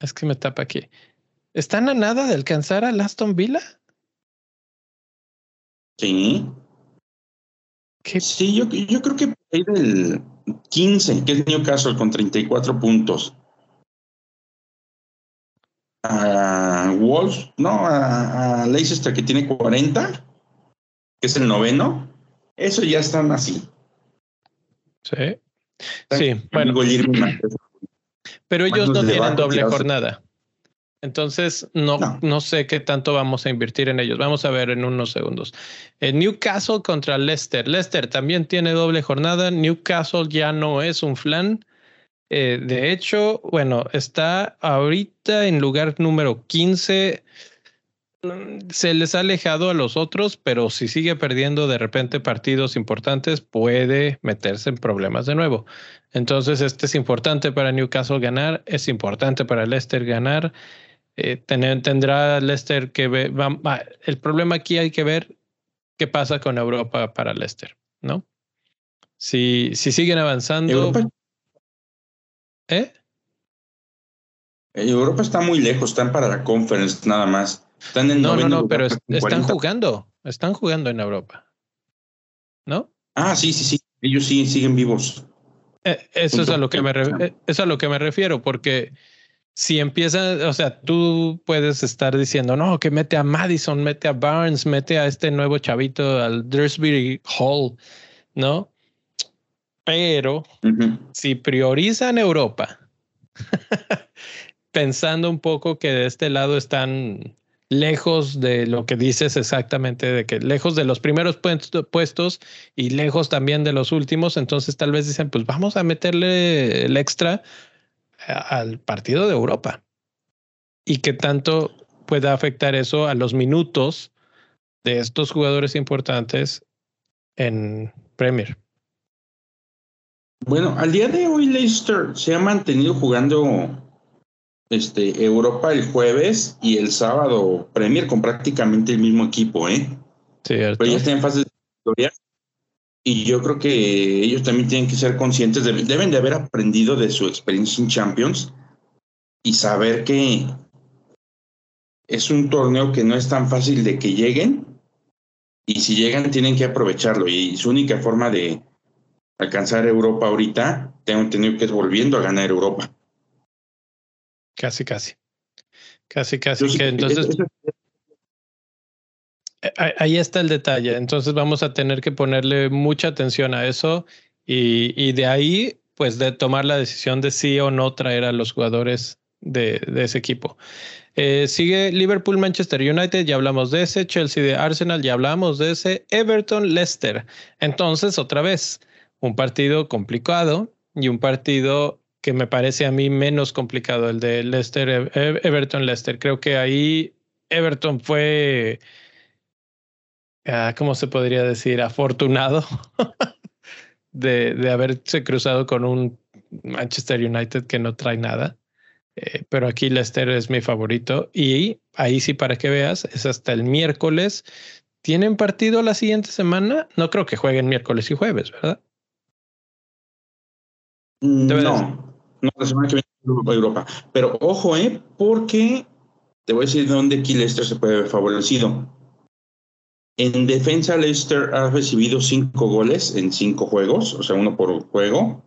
Es que me tapa aquí. ¿Están a nada de alcanzar a Aston Villa? Sí. Sí, yo, yo creo que hay del 15, que es Newcastle con 34 puntos. A Wolves, no, a, Leicester que tiene 40, que es el noveno. Eso ya están así. Sí. Sí, bueno. Pero ellos no tienen doble jornada. Entonces, no, no, sé qué tanto vamos a invertir en ellos. Vamos a ver en unos segundos. Newcastle contra Leicester. Leicester también tiene doble jornada. Newcastle ya no es un flan. Eh, de hecho, bueno, está ahorita en lugar número 15. Se les ha alejado a los otros, pero si sigue perdiendo de repente partidos importantes, puede meterse en problemas de nuevo. Entonces, este es importante para Newcastle ganar, es importante para Leicester ganar. Eh, tendrá Leicester que ver. el problema aquí hay que ver qué pasa con Europa para Leicester, ¿no? Si, si siguen avanzando. Europa, ¿Eh? Europa está muy lejos, están para la conference nada más. Están en no, no, no, pero están jugando, están jugando en Europa. ¿No? Ah, sí, sí, sí. Ellos sí siguen vivos. Eh, eso, es a lo que me eso es a lo que me refiero, porque si empieza, o sea, tú puedes estar diciendo, no, que mete a Madison, mete a Barnes, mete a este nuevo chavito, al Dursbury Hall, ¿no? Pero si priorizan Europa, pensando un poco que de este lado están lejos de lo que dices exactamente, de que lejos de los primeros puestos y lejos también de los últimos, entonces tal vez dicen, pues vamos a meterle el extra al partido de Europa. Y qué tanto puede afectar eso a los minutos de estos jugadores importantes en Premier. Bueno, al día de hoy Leicester se ha mantenido jugando este, Europa el jueves y el sábado Premier con prácticamente el mismo equipo, ¿eh? Pero ya están en fase de victoria y yo creo que ellos también tienen que ser conscientes, de, deben de haber aprendido de su experiencia en Champions y saber que es un torneo que no es tan fácil de que lleguen y si llegan tienen que aprovecharlo y su única forma de alcanzar Europa ahorita, tengo entendido que es volviendo a ganar Europa. Casi, casi. Casi, casi. que entonces... Eh, ahí está el detalle. Entonces vamos a tener que ponerle mucha atención a eso y, de ahí, pues, de tomar la decisión de sí o no traer a los jugadores de, ese equipo. Eh, sigue Liverpool, Manchester United, ya hablamos de ese. Chelsea de Arsenal, ya hablamos de ese. Everton, Leicester. Entonces, otra vez, un partido complicado y un partido que me parece a mí menos complicado, el de Leicester, Everton, Leicester. Creo que ahí Everton fue Ah, ¿cómo se podría decir? Afortunado de, de, haberse cruzado con un Manchester United que no trae nada. Eh, pero aquí Leicester es mi favorito y ahí sí para que veas es hasta el miércoles. ¿Tienen partido la siguiente semana? No creo que jueguen miércoles y jueves, ¿verdad? No, no, la semana que viene Europa. Pero ojo, ¿eh? Porque te voy a decir dónde aquí Leicester se puede ver favorecido en defensa, Leicester ha recibido cinco goles en cinco juegos, o sea, uno por juego.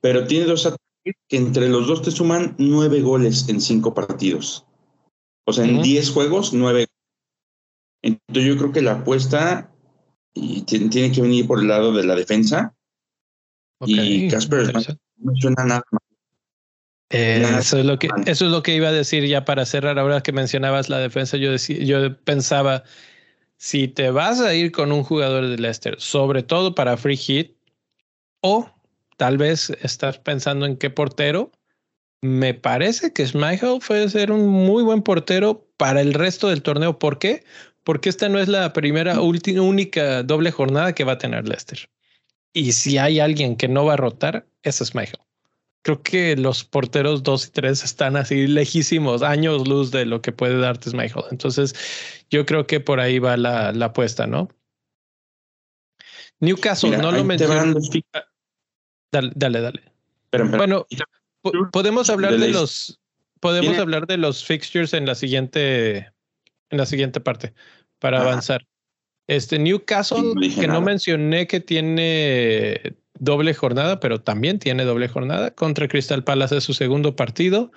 Pero tiene dos ataques que entre los dos te suman nueve goles en cinco partidos. O sea, en diez juegos, nueve. Entonces yo creo que la apuesta y tiene que venir por el lado de la defensa. Y Casper no suena nada más. Eh, eso, es lo que, eso es lo que iba a decir ya para cerrar. Ahora que mencionabas la defensa, yo, decía, yo pensaba si te vas a ir con un jugador de Leicester, sobre todo para free hit, o tal vez estás pensando en qué portero, me parece que Schmeichel puede ser un muy buen portero para el resto del torneo. ¿Por qué? Porque esta no es la primera, última, única doble jornada que va a tener Leicester. Y si hay alguien que no va a rotar, es Schmeichel creo que los porteros 2 y 3 están así lejísimos, años luz de lo que puede darte Michael. Entonces, yo creo que por ahí va la, la apuesta, ¿no? Newcastle, no lo mencioné. Dale, dale, dale. Pero, pero- Bueno, po- podemos hablar de los podemos Tiene- hablar de los fixtures en la siguiente en la siguiente parte para avanzar. Este Newcastle, que no mencioné que tiene doble jornada, pero también tiene doble jornada contra Crystal Palace es su segundo partido.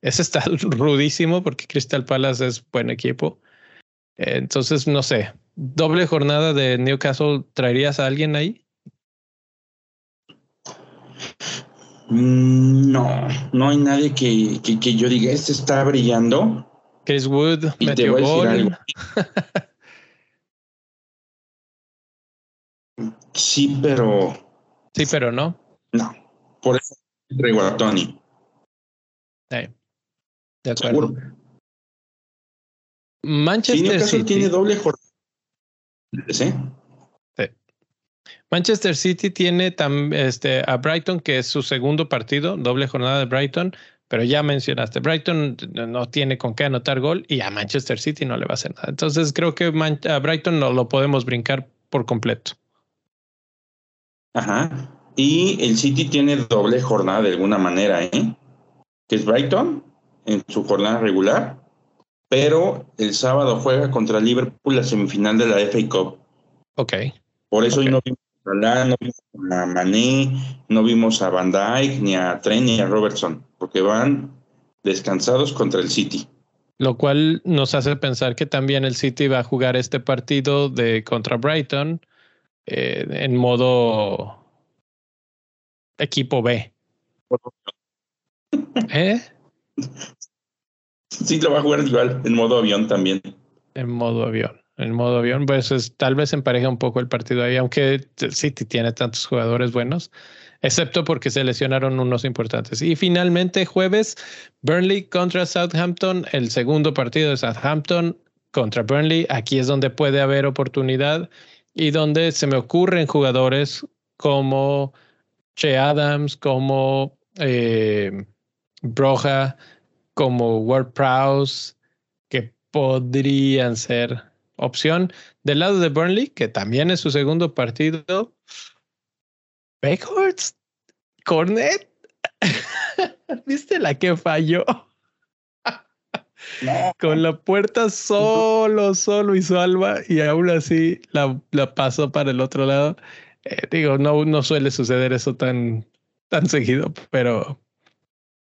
Ese está rudísimo porque Crystal Palace es buen equipo. Entonces, no sé, doble jornada de Newcastle, ¿traerías a alguien ahí? Mm, No, no hay nadie que, que, que yo diga, este está brillando. Chris Wood Y te metió voy a decir gol. algo. Sí, pero Sí, pero no. no. Por eso traigo a Tony. Sí. De acuerdo. Seguro. Sí, Manchester City. tiene doble jornada. ¿Sí? Manchester City tiene este, a Brighton, que es su segundo partido, doble jornada de Brighton, pero ya mencionaste, Brighton no tiene con qué anotar gol y a Manchester City no le va a hacer nada. Entonces creo que Man- a Brighton no lo podemos brincar por completo. Ajá. Y el City tiene doble jornada de alguna manera, ¿eh? Que es Brighton en su jornada regular, pero el sábado juega contra Liverpool la semifinal de la FA Cup. Ok. Por eso hoy no vimos a Salah, no vimos a Mané, no vimos a Van Dijk, ni a Trent, ni a Robertson, porque van descansados contra el City. Lo cual nos hace pensar que también el City va a jugar este partido de contra Brighton eh, en modo equipo B. ¿Eh? Sí, lo va a jugar igual, en modo avión también. En modo avión. En modo avión, pues es- tal vez empareja un poco el partido ahí, aunque City tiene tantos jugadores buenos, excepto porque se lesionaron unos importantes. Y finalmente, jueves, Burnley contra Southampton, el segundo partido de Southampton contra Burnley. Aquí es donde puede haber oportunidad y donde se me ocurren jugadores como Che Adams, como eh, Broja, como Ward Prowse, que podrían ser opción. Del lado de Burnley, que también es su segundo partido, Beckhorst, Cornet. ¿Viste la que falló? Con la puerta solo, solo hizo Alba y aún así la, la pasó para el otro lado. Eh, digo, no, no suele suceder eso tan, tan seguido, pero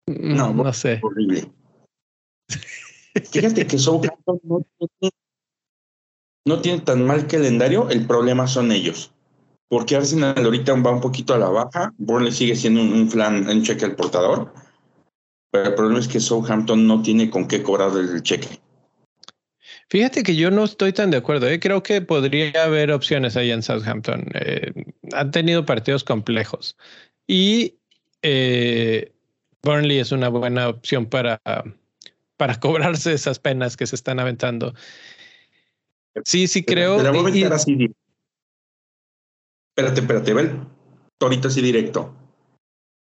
mm, No, no, sé. Horrible. Fíjate que Southampton no tiene, no tiene tan mal calendario, el problema son ellos. Porque Arsenal ahorita va un poquito a la baja, Burnley sigue siendo un, un flan, un cheque al portador, pero el problema es que Southampton no tiene con qué cobrar el cheque. Fíjate que yo no estoy tan de acuerdo. ¿eh? Creo que podría haber opciones ahí en Southampton. Eh, han tenido partidos complejos y eh, Burnley es una buena opción para, para cobrarse esas penas que se están aventando. Sí, sí creo. Te la voy a aventar así. Espérate, espérate, ve el torito así directo.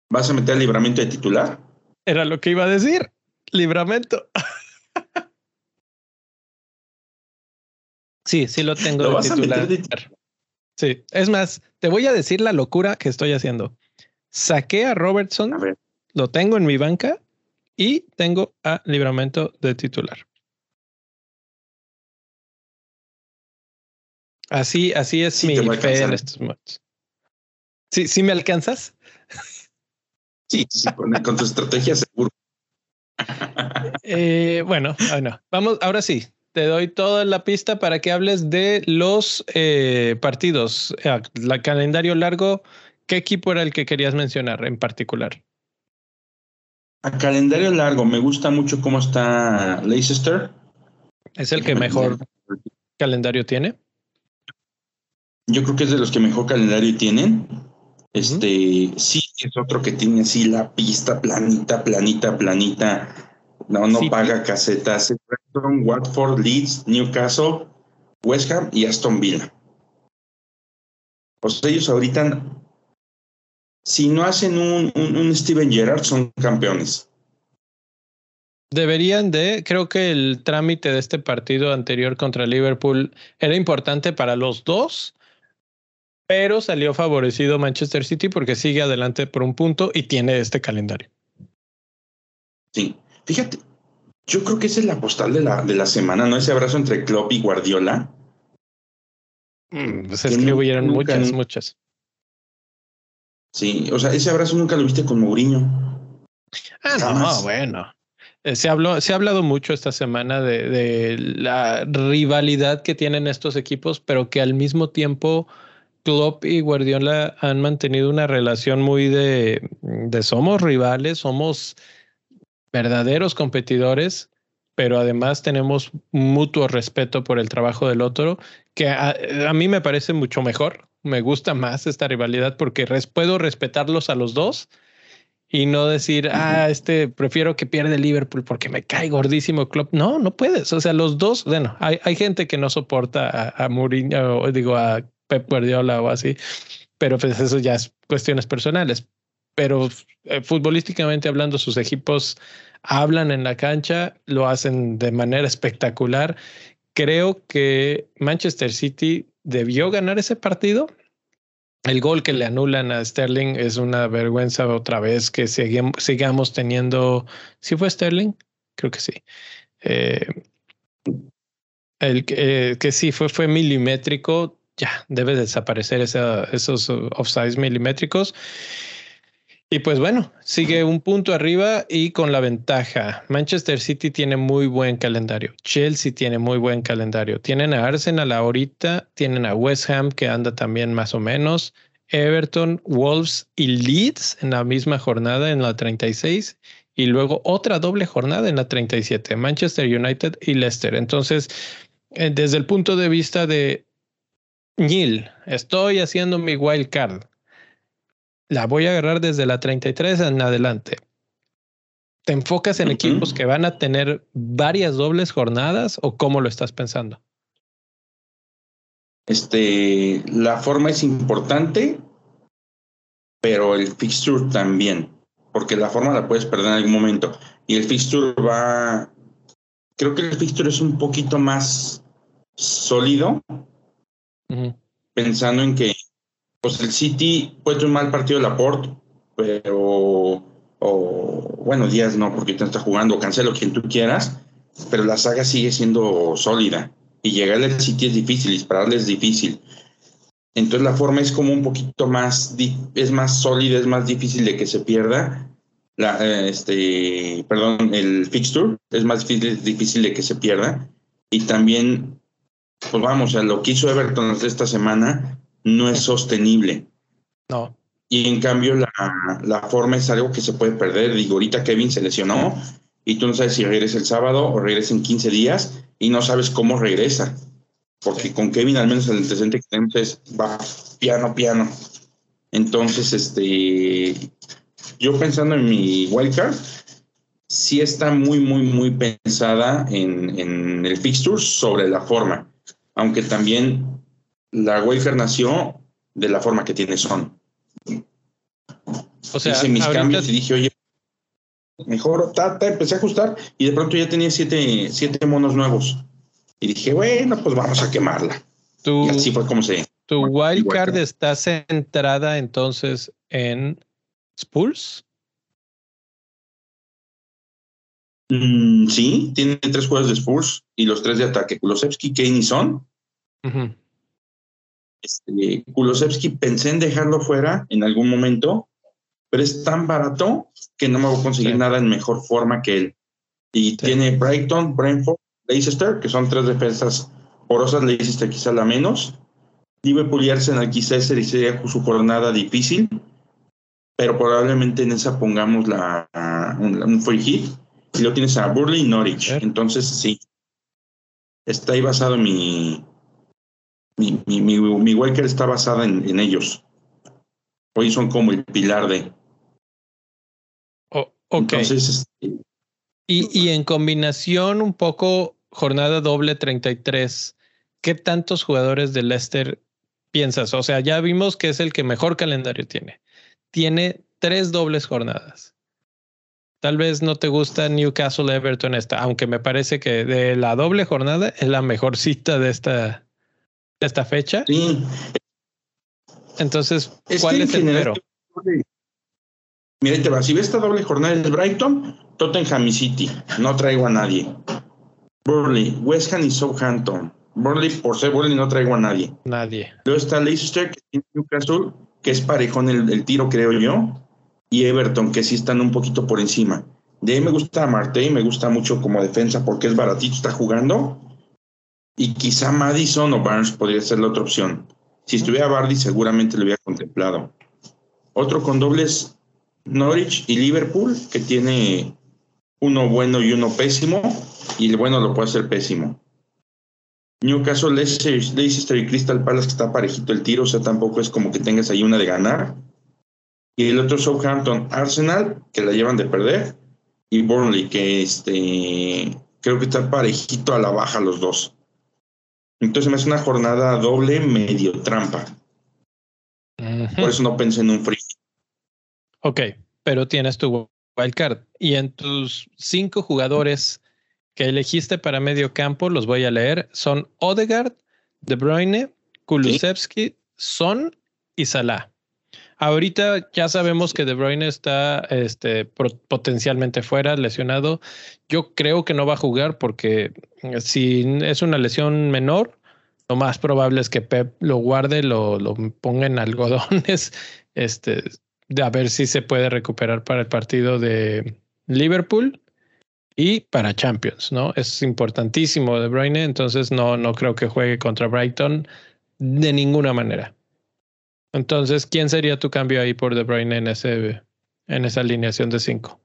¿Vas a meter el libramiento de titular? Era lo que iba a decir. Libramento. Sí, sí lo tengo ¿Lo de vas a titular. meter de Sí, es más, te voy a decir la locura que estoy haciendo. Saqué a Robertson A lo tengo en mi banca y tengo a Libramento de titular. Así, así es Sí mi a fe en estos momentos. Sí, sí me alcanzas. Sí, sí, con, con tu estrategia seguro. Eh, bueno, bueno, vamos, ahora sí, te doy toda la pista para que hables de los eh, partidos. Eh, La calendario largo, ¿qué equipo era el que querías mencionar en particular? A calendario largo, me gusta mucho cómo está Leicester. ¿Es el que mejor calendario tiene? Yo creo que es de los que mejor calendario tienen. Este, sí, es otro que tiene así la pista planita, planita, planita. No, no Sí. paga casetas. Es Brighton, Watford, Leeds, Newcastle, West Ham y Aston Villa. Sea, ellos ahorita, si no hacen un, un, un Steven Gerrard, son campeones. Deberían de, creo que el trámite de este partido anterior contra Liverpool era importante para los dos, Pero salió favorecido Manchester City porque sigue adelante por un punto y tiene este calendario. Sí, fíjate, yo creo que esa es la postal de la, de la semana, ¿no? Ese abrazo entre Klopp y Guardiola. Mm, pues es que, que hubieron muchas, muchas. Sí, o sea, ese abrazo nunca lo viste con Mourinho. Ah, no, bueno. Eh, se, habló, se ha hablado mucho esta semana de, de, la rivalidad que tienen estos equipos, pero que al mismo tiempo Klopp y Guardiola han mantenido una relación muy de, de somos rivales, somos verdaderos competidores, pero además tenemos mutuo respeto por el trabajo del otro, que a, a mí me parece mucho mejor. Me gusta más esta rivalidad porque res, puedo respetarlos a los dos y no decir, ah, este prefiero que pierda Liverpool porque me cae gordísimo club. No, no puedes. O sea, los dos, bueno, hay, hay gente que no soporta a, a Mourinho, digo, a Pep Guardiola o así, pero pues eso ya es cuestiones personales pero eh, futbolísticamente hablando, sus equipos hablan en la cancha, lo hacen de manera espectacular. Creo que Manchester City debió ganar ese partido. El gol que le anulan a Sterling es una vergüenza otra vez que sigamos teniendo. ¿Sí fue Sterling? Creo que sí. Eh, el eh, que sí fue, fue milimétrico. Ya debe desaparecer esa, esos offsides milimétricos. Y pues bueno, sigue un punto arriba y con la ventaja. Manchester City tiene muy buen calendario. Chelsea tiene muy buen calendario. Tienen a Arsenal ahorita, tienen a West Ham que anda también más o menos. Everton, Wolves y Leeds en la misma jornada en la 36 y luego otra doble jornada en la 37, Manchester United y Leicester. Entonces, eh, desde el punto de vista de Neil, estoy haciendo mi wild card la voy a agarrar desde la 33 en adelante. ¿Te enfocas en equipos que van a tener varias dobles jornadas o cómo lo estás pensando? Este, la forma es importante, pero el fixture también, porque la forma la puedes perder en algún momento. Y el fixture va, creo que el fixture es un poquito más sólido, pensando en que pues el City puede un mal partido de Laporte, pero, bueno, Díaz no, porque te está jugando, cancelo quien tú quieras, pero la saga sigue siendo sólida y llegarle al City es difícil, dispararle es difícil. Entonces la forma es como un poquito más, es más sólida, es más difícil de que se pierda. Este, perdón, el fixture es más difícil, difícil de que se pierda. Y también, pues vamos, a lo que hizo Everton esta semana, no es sostenible. No. Y en cambio la, la, forma es algo que se puede perder. Digo, ahorita Kevin se lesionó y tú no sabes si regresa el sábado o regresa en 15 días y no sabes cómo regresa. Porque con Kevin al menos el antecedente que tenemos es va piano, piano. Entonces, este, yo pensando en mi wildcard, sí está muy, muy, muy pensada en, en el fixture sobre la forma. Aunque también la Wayfair nació de la forma que tiene Son. O sea, hice mis cambios y dije, oye, mejor, tata, empecé a ajustar y de pronto ya tenía siete, siete monos nuevos. Y dije, bueno, pues vamos a quemarla. y así fue como se. ¿Tu wildcard está centrada entonces en Spurs? Mm, sí, tiene tres juegos de Spurs y los tres de ataque. Kulosevsky, Kane y Son. Este, Kulosevsky pensé en dejarlo fuera en algún momento, pero es tan barato que no me voy a conseguir nada en mejor forma que él. Y tiene Brighton, Brentford, Leicester, que son tres defensas porosas, Leicester quizá la menos. Liverpool y Arsenal quizá ese sería su jornada difícil, pero probablemente en esa pongamos la, un, free hit. Y lo tienes a Burley y Norwich. Entonces, sí. Está ahí basado mi, mi, mi, mi, está basada en, ellos. Hoy son como el pilar de. Oh, Entonces, este, y, y en combinación un poco jornada doble 33, ¿qué tantos jugadores de Leicester piensas? O sea, ya vimos que es el que mejor calendario tiene. Tiene tres dobles jornadas. Tal vez no te gusta Newcastle Everton esta, aunque me parece que de la doble jornada es la mejor cita de esta, esta fecha. Sí. Entonces, ¿cuál es el primero? Mira, te va. Si ves esta doble jornada del Brighton, Tottenham y City. No traigo a nadie. Burley, West Ham y Southampton. Burley, por ser Burley, no traigo a nadie. Nadie. Luego está Leicester, que tiene Newcastle, que es parejón el, el tiro, creo yo. Y Everton, que sí están un poquito por encima. De ahí me gusta Marte y me gusta mucho como defensa porque es baratito, está jugando. Y quizá Madison o Barnes podría ser la otra opción. Si estuviera Bardi, seguramente lo hubiera contemplado. Otro con dobles Norwich y Liverpool, que tiene uno bueno y uno pésimo, y el bueno lo puede hacer pésimo. Newcastle, Leicester, Leicester y Crystal Palace, que está parejito el tiro, o sea, tampoco es como que tengas ahí una de ganar. Y el otro Southampton, Arsenal, que la llevan de perder, y Burnley, que este, creo que está parejito a la baja los dos. Entonces me hace una jornada doble medio trampa. Por eso no pensé en un free Ok, pero tienes tu wildcard. Y en tus cinco jugadores que elegiste para medio campo, los voy a leer, son Odegaard, De Bruyne, Kulusevski, Son y Salah. Ahorita ya sabemos que De Bruyne está este, potencialmente fuera, lesionado. Yo creo que no va a jugar porque eh, si es una lesión menor, lo más probable es que Pep lo guarde, lo, lo ponga en algodones, este, a ver si se puede recuperar para el partido de Liverpool y para Champions, ¿no? Es importantísimo De Bruyne, entonces no, no creo que juegue contra Brighton de ninguna manera. Entonces, ¿quién sería tu cambio ahí por De Bruyne en, ese, en esa alineación de cinco?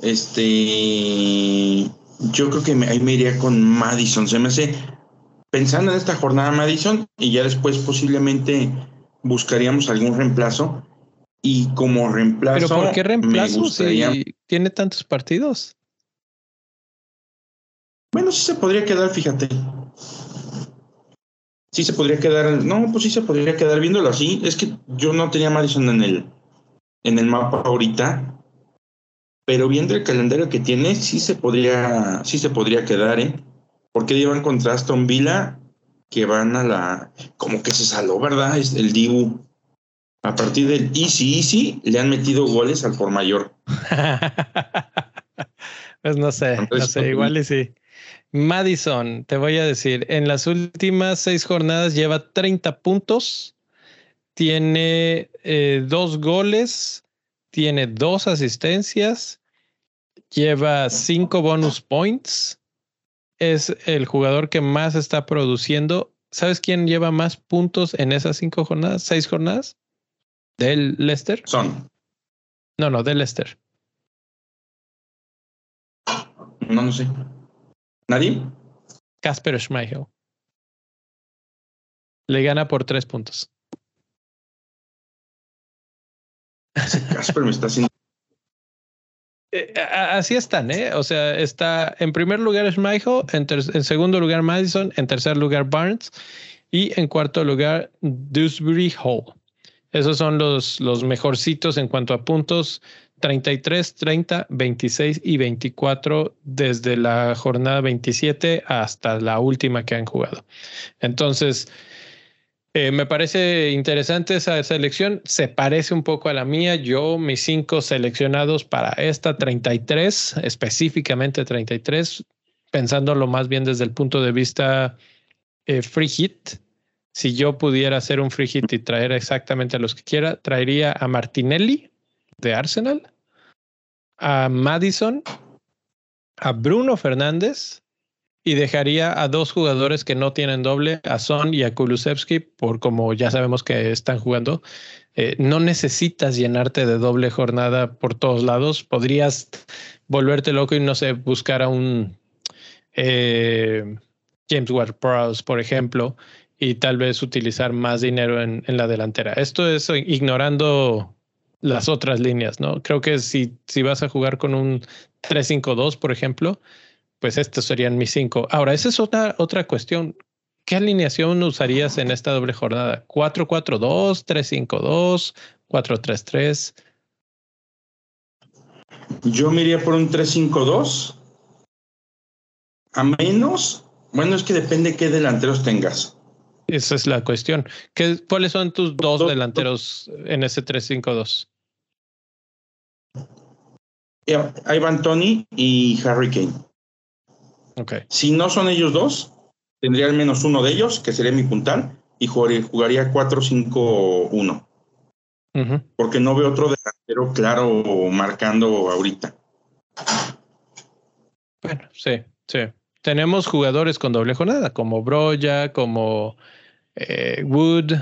Este, yo creo que ahí me iría con Madison. Se me hace pensando en esta jornada Madison y ya después posiblemente buscaríamos algún reemplazo. Y como reemplazo. ¿Pero por qué reemplazo si tiene tantos partidos? Bueno, sí se podría quedar, fíjate. Sí se podría quedar. No, pues sí se podría quedar viéndolo así. Es que yo no tenía Madison en el, en el mapa ahorita. Pero viendo el calendario que tiene, sí se podría, sí se podría quedar, ¿eh? Porque llevan contra Aston Villa que van a la, como que se saló, ¿verdad? Es el Dibu. A partir del Easy Easy le han metido goles al por mayor. pues no sé, no sé, igual y sí. Madison, te voy a decir, en las últimas seis jornadas lleva 30 puntos, tiene eh, dos goles, tiene dos asistencias, lleva cinco bonus points es el jugador que más está produciendo. ¿Sabes quién lleva más puntos en esas cinco jornadas, seis jornadas? ¿Del Leicester? Son. No, no, del Leicester. No, no sé. ¿Nadie? Casper Schmeichel. Le gana por tres puntos. Casper me está haciendo eh, así están, ¿eh? O sea, está en primer lugar Schmeichel, en, en segundo lugar Madison, en tercer lugar Barnes y en cuarto lugar Dewsbury Hall. Esos son los, los mejorcitos en cuanto a puntos. 33, 30, 26 y 24 desde la jornada 27 hasta la última que han jugado. Entonces, eh, me parece interesante esa selección. Se parece un poco a la mía. Yo, mis cinco seleccionados para esta 33, específicamente 33, pensándolo más bien desde el punto de vista eh, free hit. Si yo pudiera hacer un free hit y traer exactamente a los que quiera, traería a Martinelli de Arsenal, a Madison, a Bruno Fernández y dejaría a dos jugadores que no tienen doble, a Son y a Kulusevski, por como ya sabemos que están jugando. Eh, no necesitas llenarte de doble jornada por todos lados. Podrías volverte loco y no sé, buscar a un eh, James Ward-Prowse, por ejemplo, y tal vez utilizar más dinero en, en, la delantera. Esto es ignorando las otras líneas, ¿no? Creo que si, si vas a jugar con un 3-5-2, por ejemplo, pues estos serían mis cinco. Ahora, esa es otra, otra cuestión. ¿Qué alineación usarías en esta doble jornada? ¿4-4-2, 3-5-2, 4-3-3? Yo me iría por un 3-5-2. A menos, bueno, es que depende qué delanteros tengas. esa es la cuestión. ¿Qué, ¿Cuáles son tus dos delanteros en ese 3-5-2? Ivan Tony y Harry Kane. Okay. Si no son ellos dos, tendría al menos uno de ellos, que sería mi puntal, y jugaría, 4-5-1. Porque no veo otro delantero claro marcando ahorita. Bueno, sí, sí. Tenemos jugadores con doble jornada, como Broya, como eh, Wood.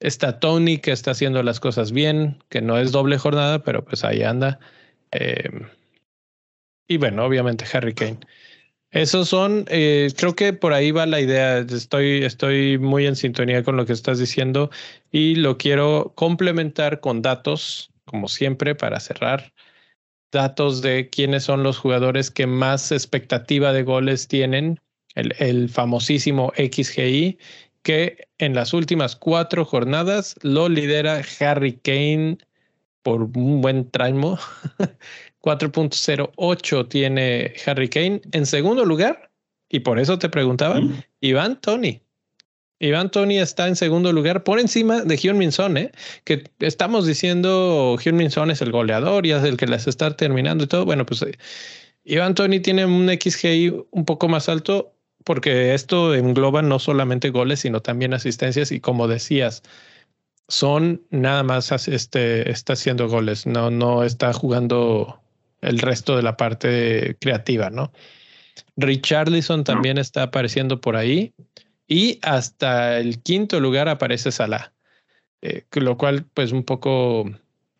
Está Tony, que está haciendo las cosas bien, que no es doble jornada, pero pues ahí anda. Eh, y bueno, obviamente Harry Kane. Esos son, eh, creo que por ahí va la idea. Estoy, estoy muy en sintonía con lo que estás diciendo y lo quiero complementar con datos, como siempre, para cerrar. Datos de quiénes son los jugadores que más expectativa de goles tienen, el, el famosísimo XGI, que en las últimas cuatro jornadas lo lidera Harry Kane por un buen tramo. 4.08 tiene Harry Kane. En segundo lugar, y por eso te preguntaba, Iván Tony. Iván Tony está en segundo lugar por encima de Hyun Min Son, ¿eh? que estamos diciendo Hyun Min Son es el goleador y es el que las está terminando y todo. Bueno, pues eh, Iván Tony tiene un XGI un poco más alto porque esto engloba no solamente goles, sino también asistencias y como decías, son nada más este, está haciendo goles, no, no está jugando el resto de la parte creativa, ¿no? Richarlison también está apareciendo por ahí y hasta el quinto lugar aparece Salah, eh, lo cual pues un poco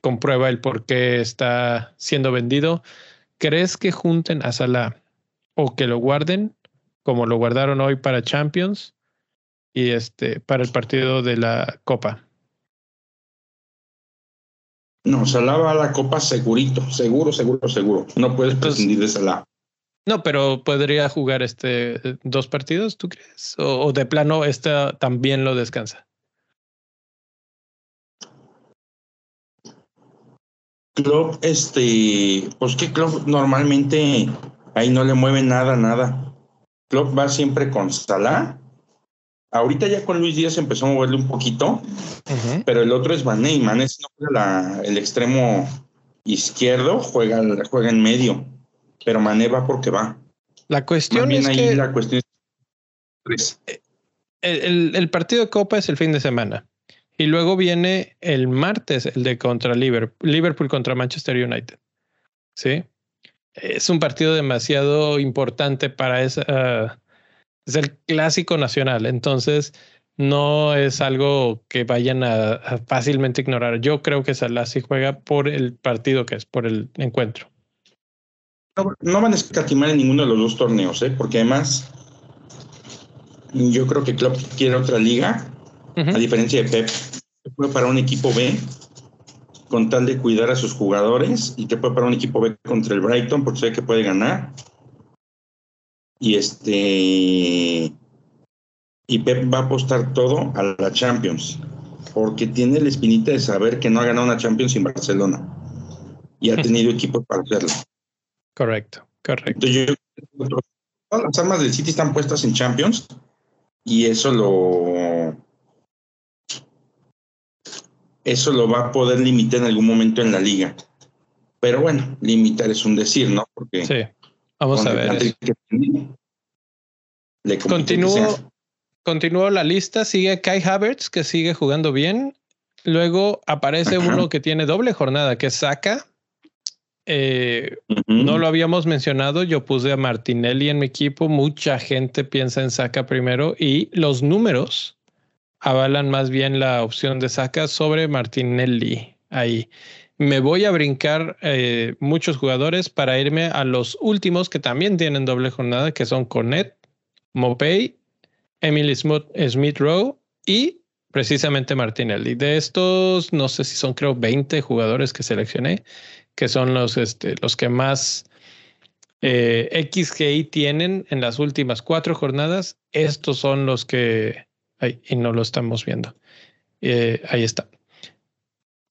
comprueba el por qué está siendo vendido. ¿Crees que junten a Salah o que lo guarden como lo guardaron hoy para Champions y este para el partido de la Copa? No, Salah va a la Copa segurito, seguro, seguro, seguro. No puedes prescindir de Salah. No, pero podría jugar este dos partidos, ¿tú crees? O, de plano esta también lo descansa. Club, este, pues que Club normalmente ahí no le mueve nada, nada. Club va siempre con Salah Ahorita ya con Luis Díaz empezó a moverle un poquito, pero el otro es y Mané no juega el extremo izquierdo, juega, juega en medio, pero Mané va porque va. La cuestión es ahí que la cuestión es... El, el, partido de Copa es el fin de semana y luego viene el martes el de contra Liverpool, Liverpool contra Manchester United. ¿Sí? Es un partido demasiado importante para esa es el clásico nacional, entonces no es algo que vayan a, fácilmente ignorar. Yo creo que Salah sí juega por el partido que es, por el encuentro. No, van a escatimar en ninguno de los dos torneos, ¿eh? porque además yo creo que Klopp quiere otra liga, a diferencia de Pep, puede para un equipo B con tal de cuidar a sus jugadores y que puede para un equipo B contra el Brighton porque sabe que puede ganar y este y Pep va a apostar todo a la Champions porque tiene la espinita de saber que no ha ganado una Champions sin Barcelona y ha tenido equipos para hacerlo. Correcto, correcto. todas las armas del City están puestas en Champions y eso lo eso lo va a poder limitar en algún momento en la liga. Pero bueno, limitar es un decir, ¿no? Porque sí. Vamos a ver. Continúo, la lista. Sigue Kai Havertz, que sigue jugando bien. Luego aparece uno que tiene doble jornada, que es Saka. Eh, no lo habíamos mencionado. Yo puse a Martinelli en mi equipo. Mucha gente piensa en Saka primero y los números avalan más bien la opción de Saka sobre Martinelli ahí. Me voy a brincar eh, muchos jugadores para irme a los últimos que también tienen doble jornada, que son Cornet, Mopey, Emily Smith, Rowe y precisamente Martinelli. De estos, no sé si son creo 20 jugadores que seleccioné, que son los, este, los que más eh, XGI tienen en las últimas cuatro jornadas. Estos son los que... Ay, y no lo estamos viendo. Eh, ahí está.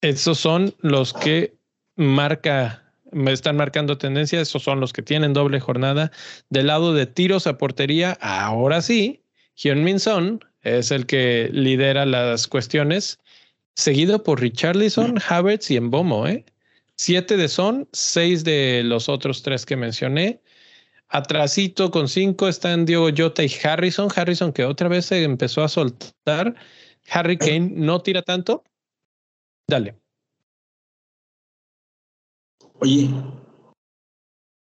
Esos son los que marca, me están marcando tendencia, esos son los que tienen doble jornada. Del lado de tiros a portería, ahora sí, Hyun Min Son es el que lidera las cuestiones, seguido por Richarlison, Havertz y Embomo, ¿eh? Siete de Son, seis de los otros tres que mencioné. Atrasito con cinco están Diego Jota y Harrison. Harrison que otra vez se empezó a soltar. Harry Kane no tira tanto. Dale. Oye,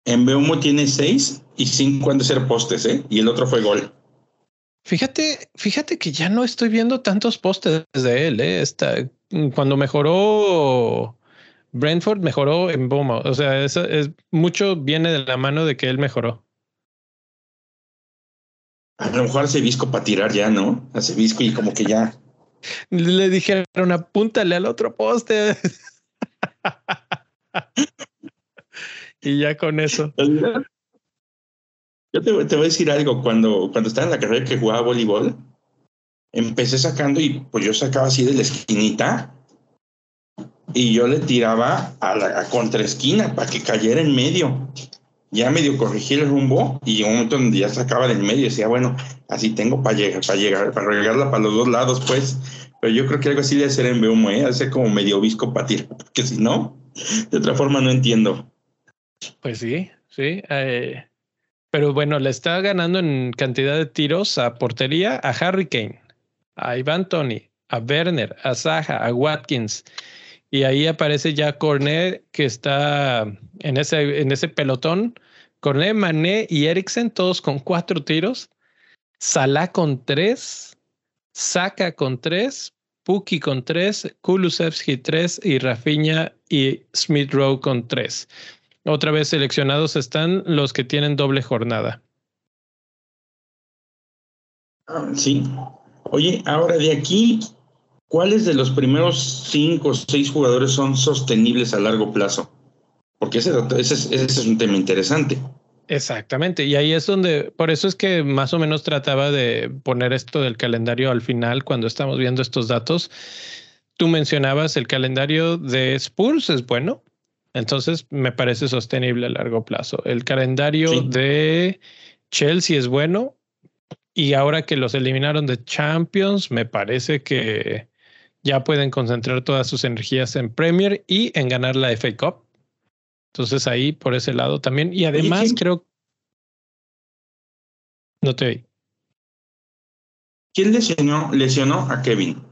en Beumo tiene seis y cinco han de ser postes, ¿eh? Y el otro fue gol. Fíjate, fíjate que ya no estoy viendo tantos postes de él, ¿eh? Está, cuando mejoró Brentford, mejoró en Boma. O sea, es, mucho viene de la mano de que él mejoró. A lo mejor hace visco para tirar ya, ¿no? Hace visco y como que ya. Le dijeron, apúntale al otro poste. y ya con eso. Yo te, voy a decir algo. Cuando, cuando estaba en la carrera que jugaba voleibol, empecé sacando y pues yo sacaba así de la esquinita y yo le tiraba a la contra esquina para que cayera en medio. Ya medio corregí el rumbo y un momento donde ya sacaba del medio decía, bueno, así tengo para llegar, para llegar, para regarla para los dos lados, pues. Pero yo creo que algo así debe ser en BUM, ¿eh? hacer como medio visco para tirar, porque si no, de otra forma no entiendo. Pues sí, sí. Eh, pero bueno, le está ganando en cantidad de tiros a portería a Harry Kane, a Ivan Tony, a Werner, a Zaha, a Watkins. Y ahí aparece ya Cornet, que está en ese, en ese pelotón. Cornet, Mané y Eriksen, todos con cuatro tiros. Salah con tres. Saka con tres. Puki con tres. Kulusevski tres. Y Rafinha y Smith Rowe con tres. Otra vez seleccionados están los que tienen doble jornada. Ah, sí. Oye, ahora de aquí, ¿cuáles de los primeros cinco o seis jugadores son sostenibles a largo plazo? Porque ese, ese, es un tema interesante. Exactamente, y ahí es donde, por eso es que más o menos trataba de poner esto del calendario al final cuando estamos viendo estos datos. Tú mencionabas el calendario de Spurs, es bueno, entonces me parece sostenible a largo plazo. El calendario de Chelsea es bueno y ahora que los eliminaron de Champions, me parece que ya pueden concentrar todas sus energías en Premier y en ganar la FA Cup. Entonces ahí por ese lado también. Y además creo... No te oí. ¿Quién lesionó, lesionó a Kevin?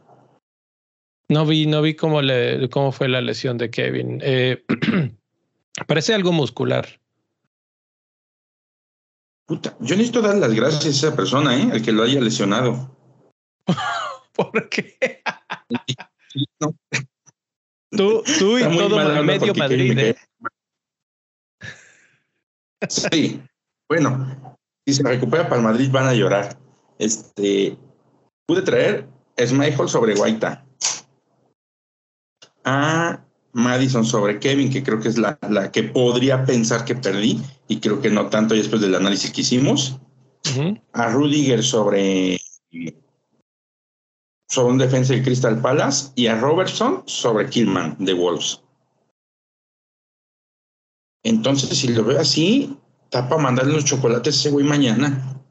No vi, no vi cómo, le, cómo fue la lesión de Kevin. Eh, parece algo muscular. Puta, yo necesito dar las gracias a esa persona, ¿eh? Al que lo haya lesionado. ¿Por qué? Tú, tú y todo el medio Madrid, ¿eh? Sí, bueno, si se recupera para el Madrid van a llorar. Este, pude traer Smile sobre Guaita a Madison sobre Kevin, que creo que es la, la, que podría pensar que perdí, y creo que no tanto después del análisis que hicimos. A Rudiger sobre, sobre un defensa de Crystal Palace y a Robertson sobre Killman de Wolves. Entonces, si lo veo así, está para mandarle los chocolates ese güey mañana.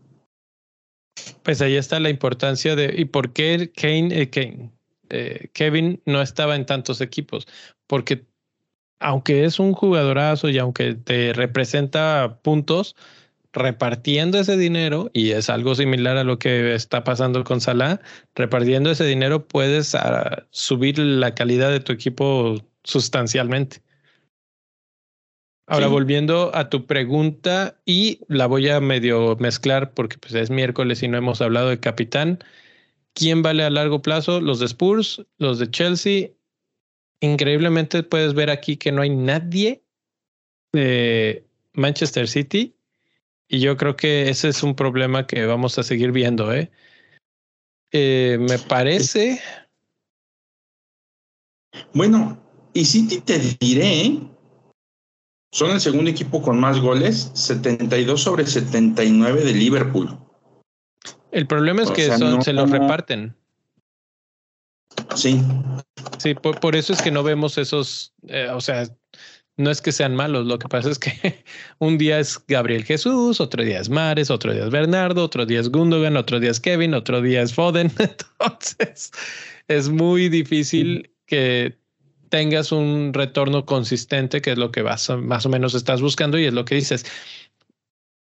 Pues ahí está la importancia de. ¿Y por qué Kane, eh, eh, Kevin no estaba en tantos equipos, porque aunque es un jugadorazo y aunque te representa puntos, repartiendo ese dinero, y es algo similar a lo que está pasando con Salah, repartiendo ese dinero puedes ah, subir la calidad de tu equipo sustancialmente. Ahora, volviendo a tu pregunta, y la voy a medio mezclar porque pues, es miércoles y no hemos hablado de capitán. ¿Quién vale a largo plazo? Los de Spurs, los de Chelsea. Increíblemente puedes ver aquí que no hay nadie de Manchester City. Y yo creo que ese es un problema que vamos a seguir viendo. ¿eh? eh me parece. Bueno, y City te diré, ¿eh? son el segundo equipo con más goles, 72 sobre 79 de Liverpool. El problema es que se los reparten. Sí. Sí, por, eso es que no vemos esos, eh, o sea, no es que sean malos, lo que pasa es que un día es Gabriel Jesús, otro día es Mares, otro día es Bernardo, otro día es Gundogan, otro día es Kevin, otro día es Foden. Entonces es muy difícil que tengas un retorno consistente, que es lo que vas, más o menos estás buscando y es lo que dices.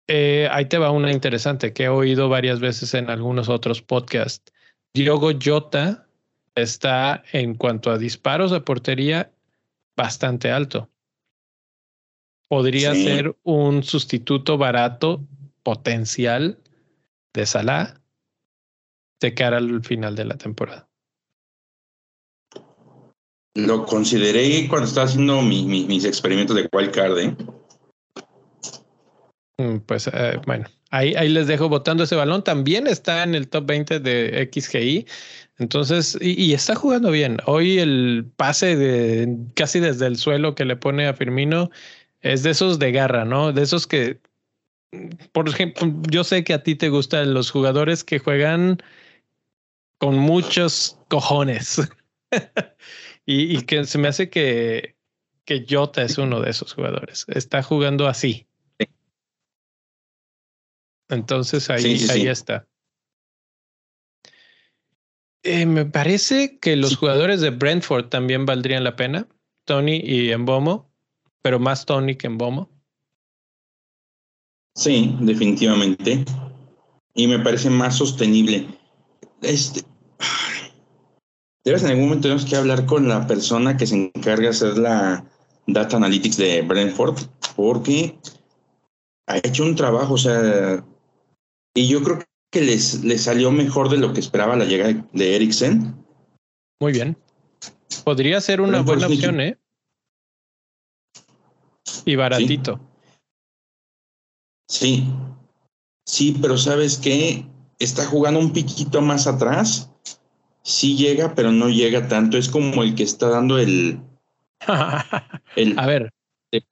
Eh, ahí te va una interesante que he oído varias veces en algunos otros podcasts. Diogo Jota está en cuanto a disparos de portería bastante alto podría ser un sustituto barato potencial de Salah de cara al final de la temporada. Lo consideré cuando estaba haciendo mis experimentos de wildcard. ¿eh? Mm, pues eh, bueno, ahí, ahí les dejo votando ese balón. También está en el top 20 de XGI. Entonces, y, y, está jugando bien. Hoy el pase de casi desde el suelo que le pone a Firmino es de esos de garra, ¿no? De esos que, por ejemplo, yo sé que a ti te gustan los jugadores que juegan con muchos cojones. y, que se me hace que, que Jota es uno de esos jugadores. Está jugando así. Entonces ahí, ahí está. Eh, me parece que los jugadores de Brentford también valdrían la pena. Tony y Embomo pero más Tony que en Bomo. Sí, definitivamente. Y me parece más sostenible. Este, debes en algún momento tenemos que hablar con la persona que se encarga de hacer la data analytics de Brentford, porque ha hecho un trabajo, o sea, y yo creo que les, les salió mejor de lo que esperaba la llegada de Eriksen. Muy bien. Podría ser una buena opción, ¿eh? Y baratito. Sí. sí. pero ¿sabes qué? Está jugando un piquito más atrás. Sí llega, pero no llega tanto. Es como el que está dando el. el A ver. El,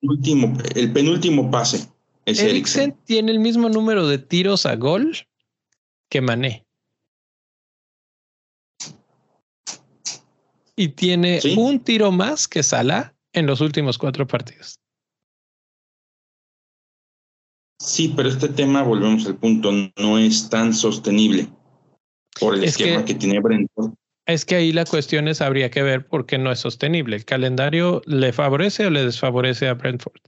penúltimo, el penúltimo pase. Es Eriksen tiene el mismo número de tiros a gol que Mané. Y tiene un tiro más que Salah en los últimos cuatro partidos. Sí, pero este tema, volvemos al punto, no es tan sostenible por el esquema que, tiene Brentford. Es que ahí la cuestión es, habría que ver por qué no es sostenible. ¿El calendario le favorece o le desfavorece a Brentford?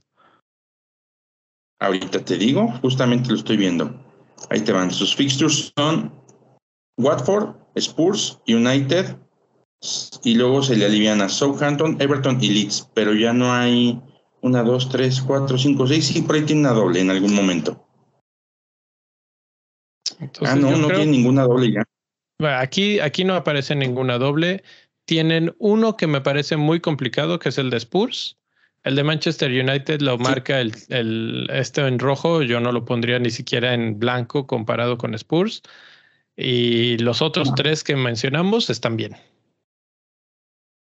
Ahorita te digo, justamente lo estoy viendo. Ahí te van. Sus fixtures son Watford, Spurs, United, y luego se le alivian a Southampton, Everton y Leeds, pero ya no hay una, dos, tres, cuatro, cinco, seis, sí, por ahí tiene una doble en algún momento. ah, no, no tiene ninguna doble ya. Aquí, aquí no aparece ninguna doble. Tienen uno que me parece muy complicado, que es el de Spurs. El de Manchester United lo marca el, el, este en rojo. Yo no lo pondría ni siquiera en blanco comparado con Spurs. Y los otros tres que mencionamos están bien.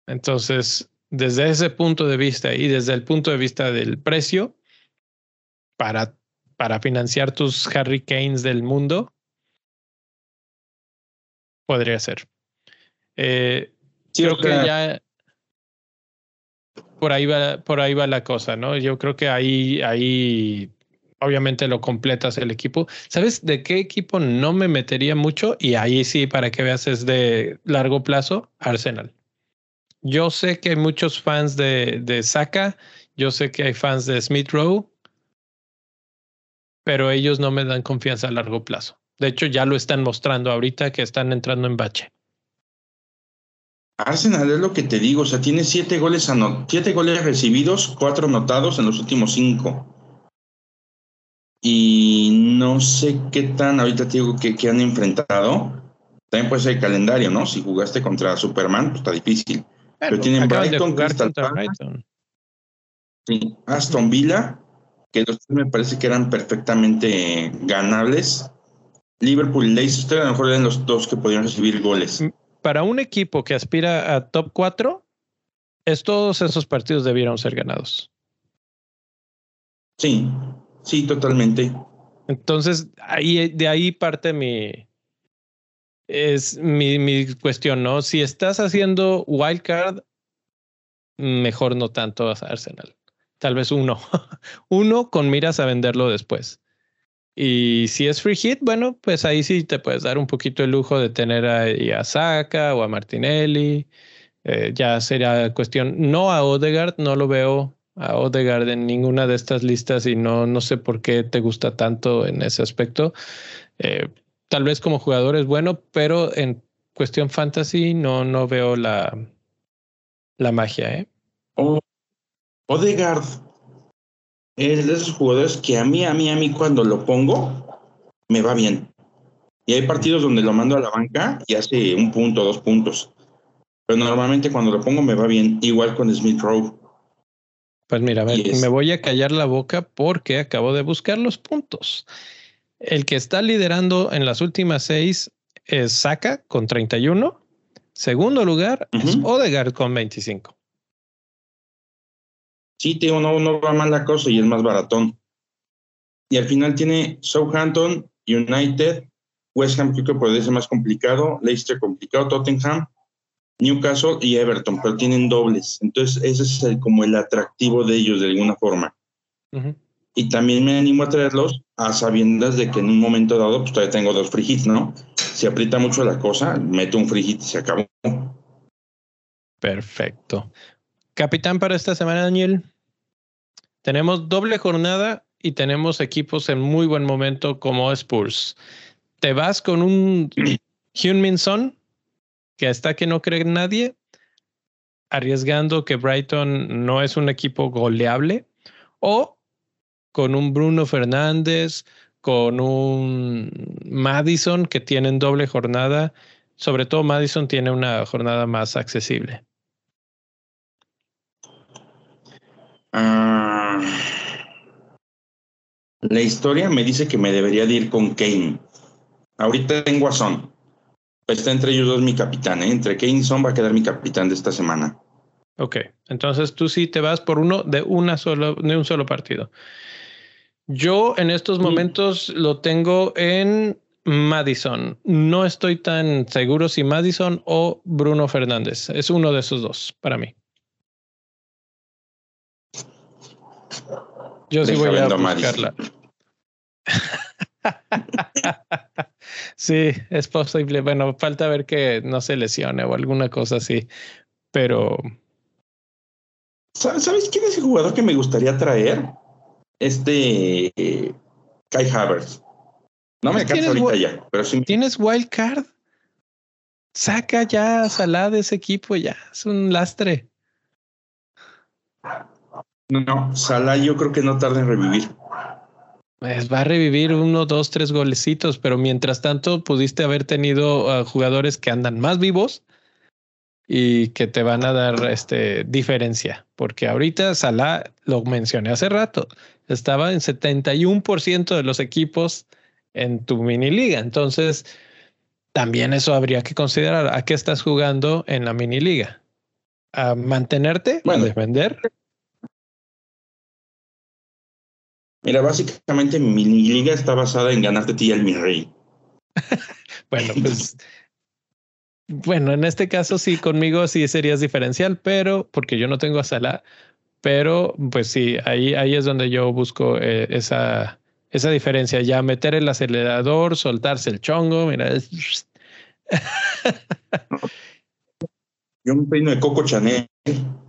Entonces, desde ese punto de vista y desde el punto de vista del precio, para, para financiar tus Harry Canes del mundo, podría ser. Eh, creo que ya por ahí va, por ahí va la cosa, ¿no? Yo creo que ahí, ahí obviamente lo completas el equipo. ¿Sabes de qué equipo no me metería mucho? Y ahí sí, para que veas, es de largo plazo, Arsenal. Yo sé que hay muchos fans de, de Saka, yo sé que hay fans de Smith Rowe, pero ellos no me dan confianza a largo plazo. De hecho, ya lo están mostrando ahorita que están entrando en bache. Arsenal es lo que te digo, o sea, tiene siete goles, siete goles recibidos, cuatro anotados en los últimos cinco. Y no sé qué tan, ahorita te digo que, que han enfrentado. También puede ser el calendario, ¿no? Si jugaste contra Superman, pues está difícil. Pero tienen Brighton, Crystal Palace, Aston Villa, que los me parece que eran perfectamente ganables. Liverpool y Leicester a lo mejor eran los dos que podían recibir goles. Mm, para un equipo que aspira a top 4, es, todos esos partidos debieron ser ganados. Sí, sí, totalmente. Entonces, ahí, de ahí parte mi, es mi, mi cuestión, ¿no? Si estás haciendo wildcard, mejor no tanto a Arsenal. Tal vez uno. uno con miras a venderlo después. Y si es free hit, bueno, pues ahí sí te puedes dar un poquito el lujo de tener a, a Saka o a Martinelli. Eh, ya sería cuestión, no a Odegaard, no lo veo a Odegaard en ninguna de estas listas y no, no sé por qué te gusta tanto en ese aspecto. Eh, tal vez como jugador es bueno, pero en cuestión fantasy no, no veo la, la magia. ¿eh? Odegaard es de esos jugadores que a mí, a mí, a mí cuando lo pongo, me va bien. Y hay partidos donde lo mando a la banca y hace un punto, dos puntos. Pero normalmente cuando lo pongo me va bien, igual con Smith Rowe. Pues mira, me voy a callar la boca porque acabo de buscar los puntos. El que está liderando en las últimas seis es Saka con 31. Segundo lugar es Odegaard con 25. Sí, tío, no, no va mal la cosa y es más baratón. Y al final tiene Southampton, United, West Ham creo que puede ser más complicado, Leicester complicado, Tottenham, Newcastle y Everton, pero tienen dobles. Entonces ese es como el atractivo de ellos de alguna forma. Y también me animo a traerlos a sabiendas de que en un momento dado pues todavía tengo dos free ¿no? Si aprieta mucho la cosa, meto un free hit y se acabó. Perfecto. Capitán para esta semana, Daniel. Tenemos doble jornada y tenemos equipos en muy buen momento como Spurs. ¿Te vas con un Hyun Son que hasta que no cree nadie, arriesgando que Brighton no es un equipo goleable? ¿O con un Bruno Fernández, con un Madison que tienen doble jornada? Sobre todo Madison tiene una jornada más accesible. Ah, la historia me dice que me debería de ir con Kane. Ahorita tengo a Son. Está entre ellos dos mi capitán. ¿eh? Entre Kane y Son va a quedar mi capitán de esta semana. Ok, entonces tú sí te vas por uno de, una solo, de un solo partido. Yo en estos momentos lo tengo en Madison. No estoy tan seguro si Madison o Bruno Fernández. Es uno de esos dos para mí. Yo sí voy a buscarla. sí, es posible. Bueno, falta ver que no se lesione o alguna cosa así, pero. ¿Sabes quién es el jugador que me gustaría traer? Este Kai Havertz. No me alcanza ahorita ya, pero sí. ¿Tienes wild card? Saca ya a Salah de ese equipo, ya. Es un lastre. No, Salah yo creo que no tarda en revivir. Pues va a revivir uno, dos, tres golecitos, pero mientras tanto pudiste haber tenido jugadores que andan más vivos y que te van a dar este diferencia, porque ahorita Salah lo mencioné hace rato, estaba en 71% de los equipos en tu mini liga, entonces también eso habría que considerar a qué estás jugando en la mini liga. A mantenerte, a defender Mira, básicamente mi liga está basada en ganarte ti al mi rey. bueno, pues. bueno, en este caso sí, conmigo sí serías diferencial, pero porque yo no tengo a Salah, pero pues sí, ahí, ahí es donde yo busco eh, esa, esa diferencia. Ya meter el acelerador, soltarse el chongo, mira. yo un peino de Coco Chanel.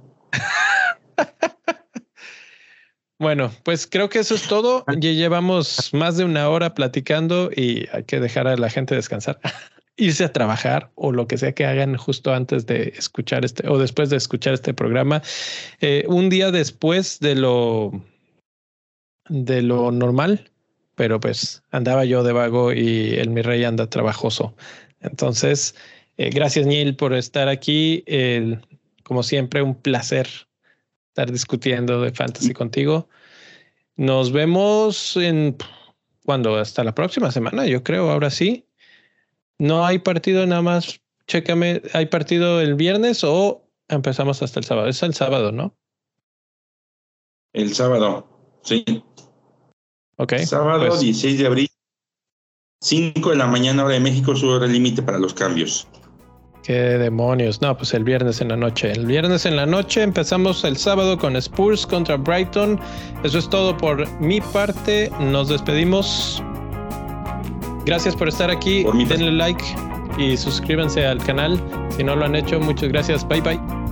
Bueno, pues creo que eso es todo. Ya llevamos más de una hora platicando y hay que dejar a la gente descansar, irse a trabajar o lo que sea que hagan justo antes de escuchar este o después de escuchar este programa. Eh, un día después de lo de lo normal, pero pues andaba yo de vago y el mi rey anda trabajoso. Entonces, eh, gracias Neil por estar aquí. como siempre, un placer estar discutiendo de fantasy contigo. Nos vemos en cuando hasta la próxima semana, yo creo, ahora sí. No hay partido nada más. Chécame, ¿hay partido el viernes o empezamos hasta el sábado? Es el sábado, ¿no? El sábado, sí. Ok. Sábado 16 pues de abril, 5 de la mañana hora de México, su hora límite para los cambios. Qué demonios. No, pues el viernes en la noche. El viernes en la noche empezamos el sábado con Spurs contra Brighton. Eso es todo por mi parte. Nos despedimos. Gracias por estar aquí. Denle like y suscríbanse al canal. Si no lo han hecho, muchas gracias. Bye bye.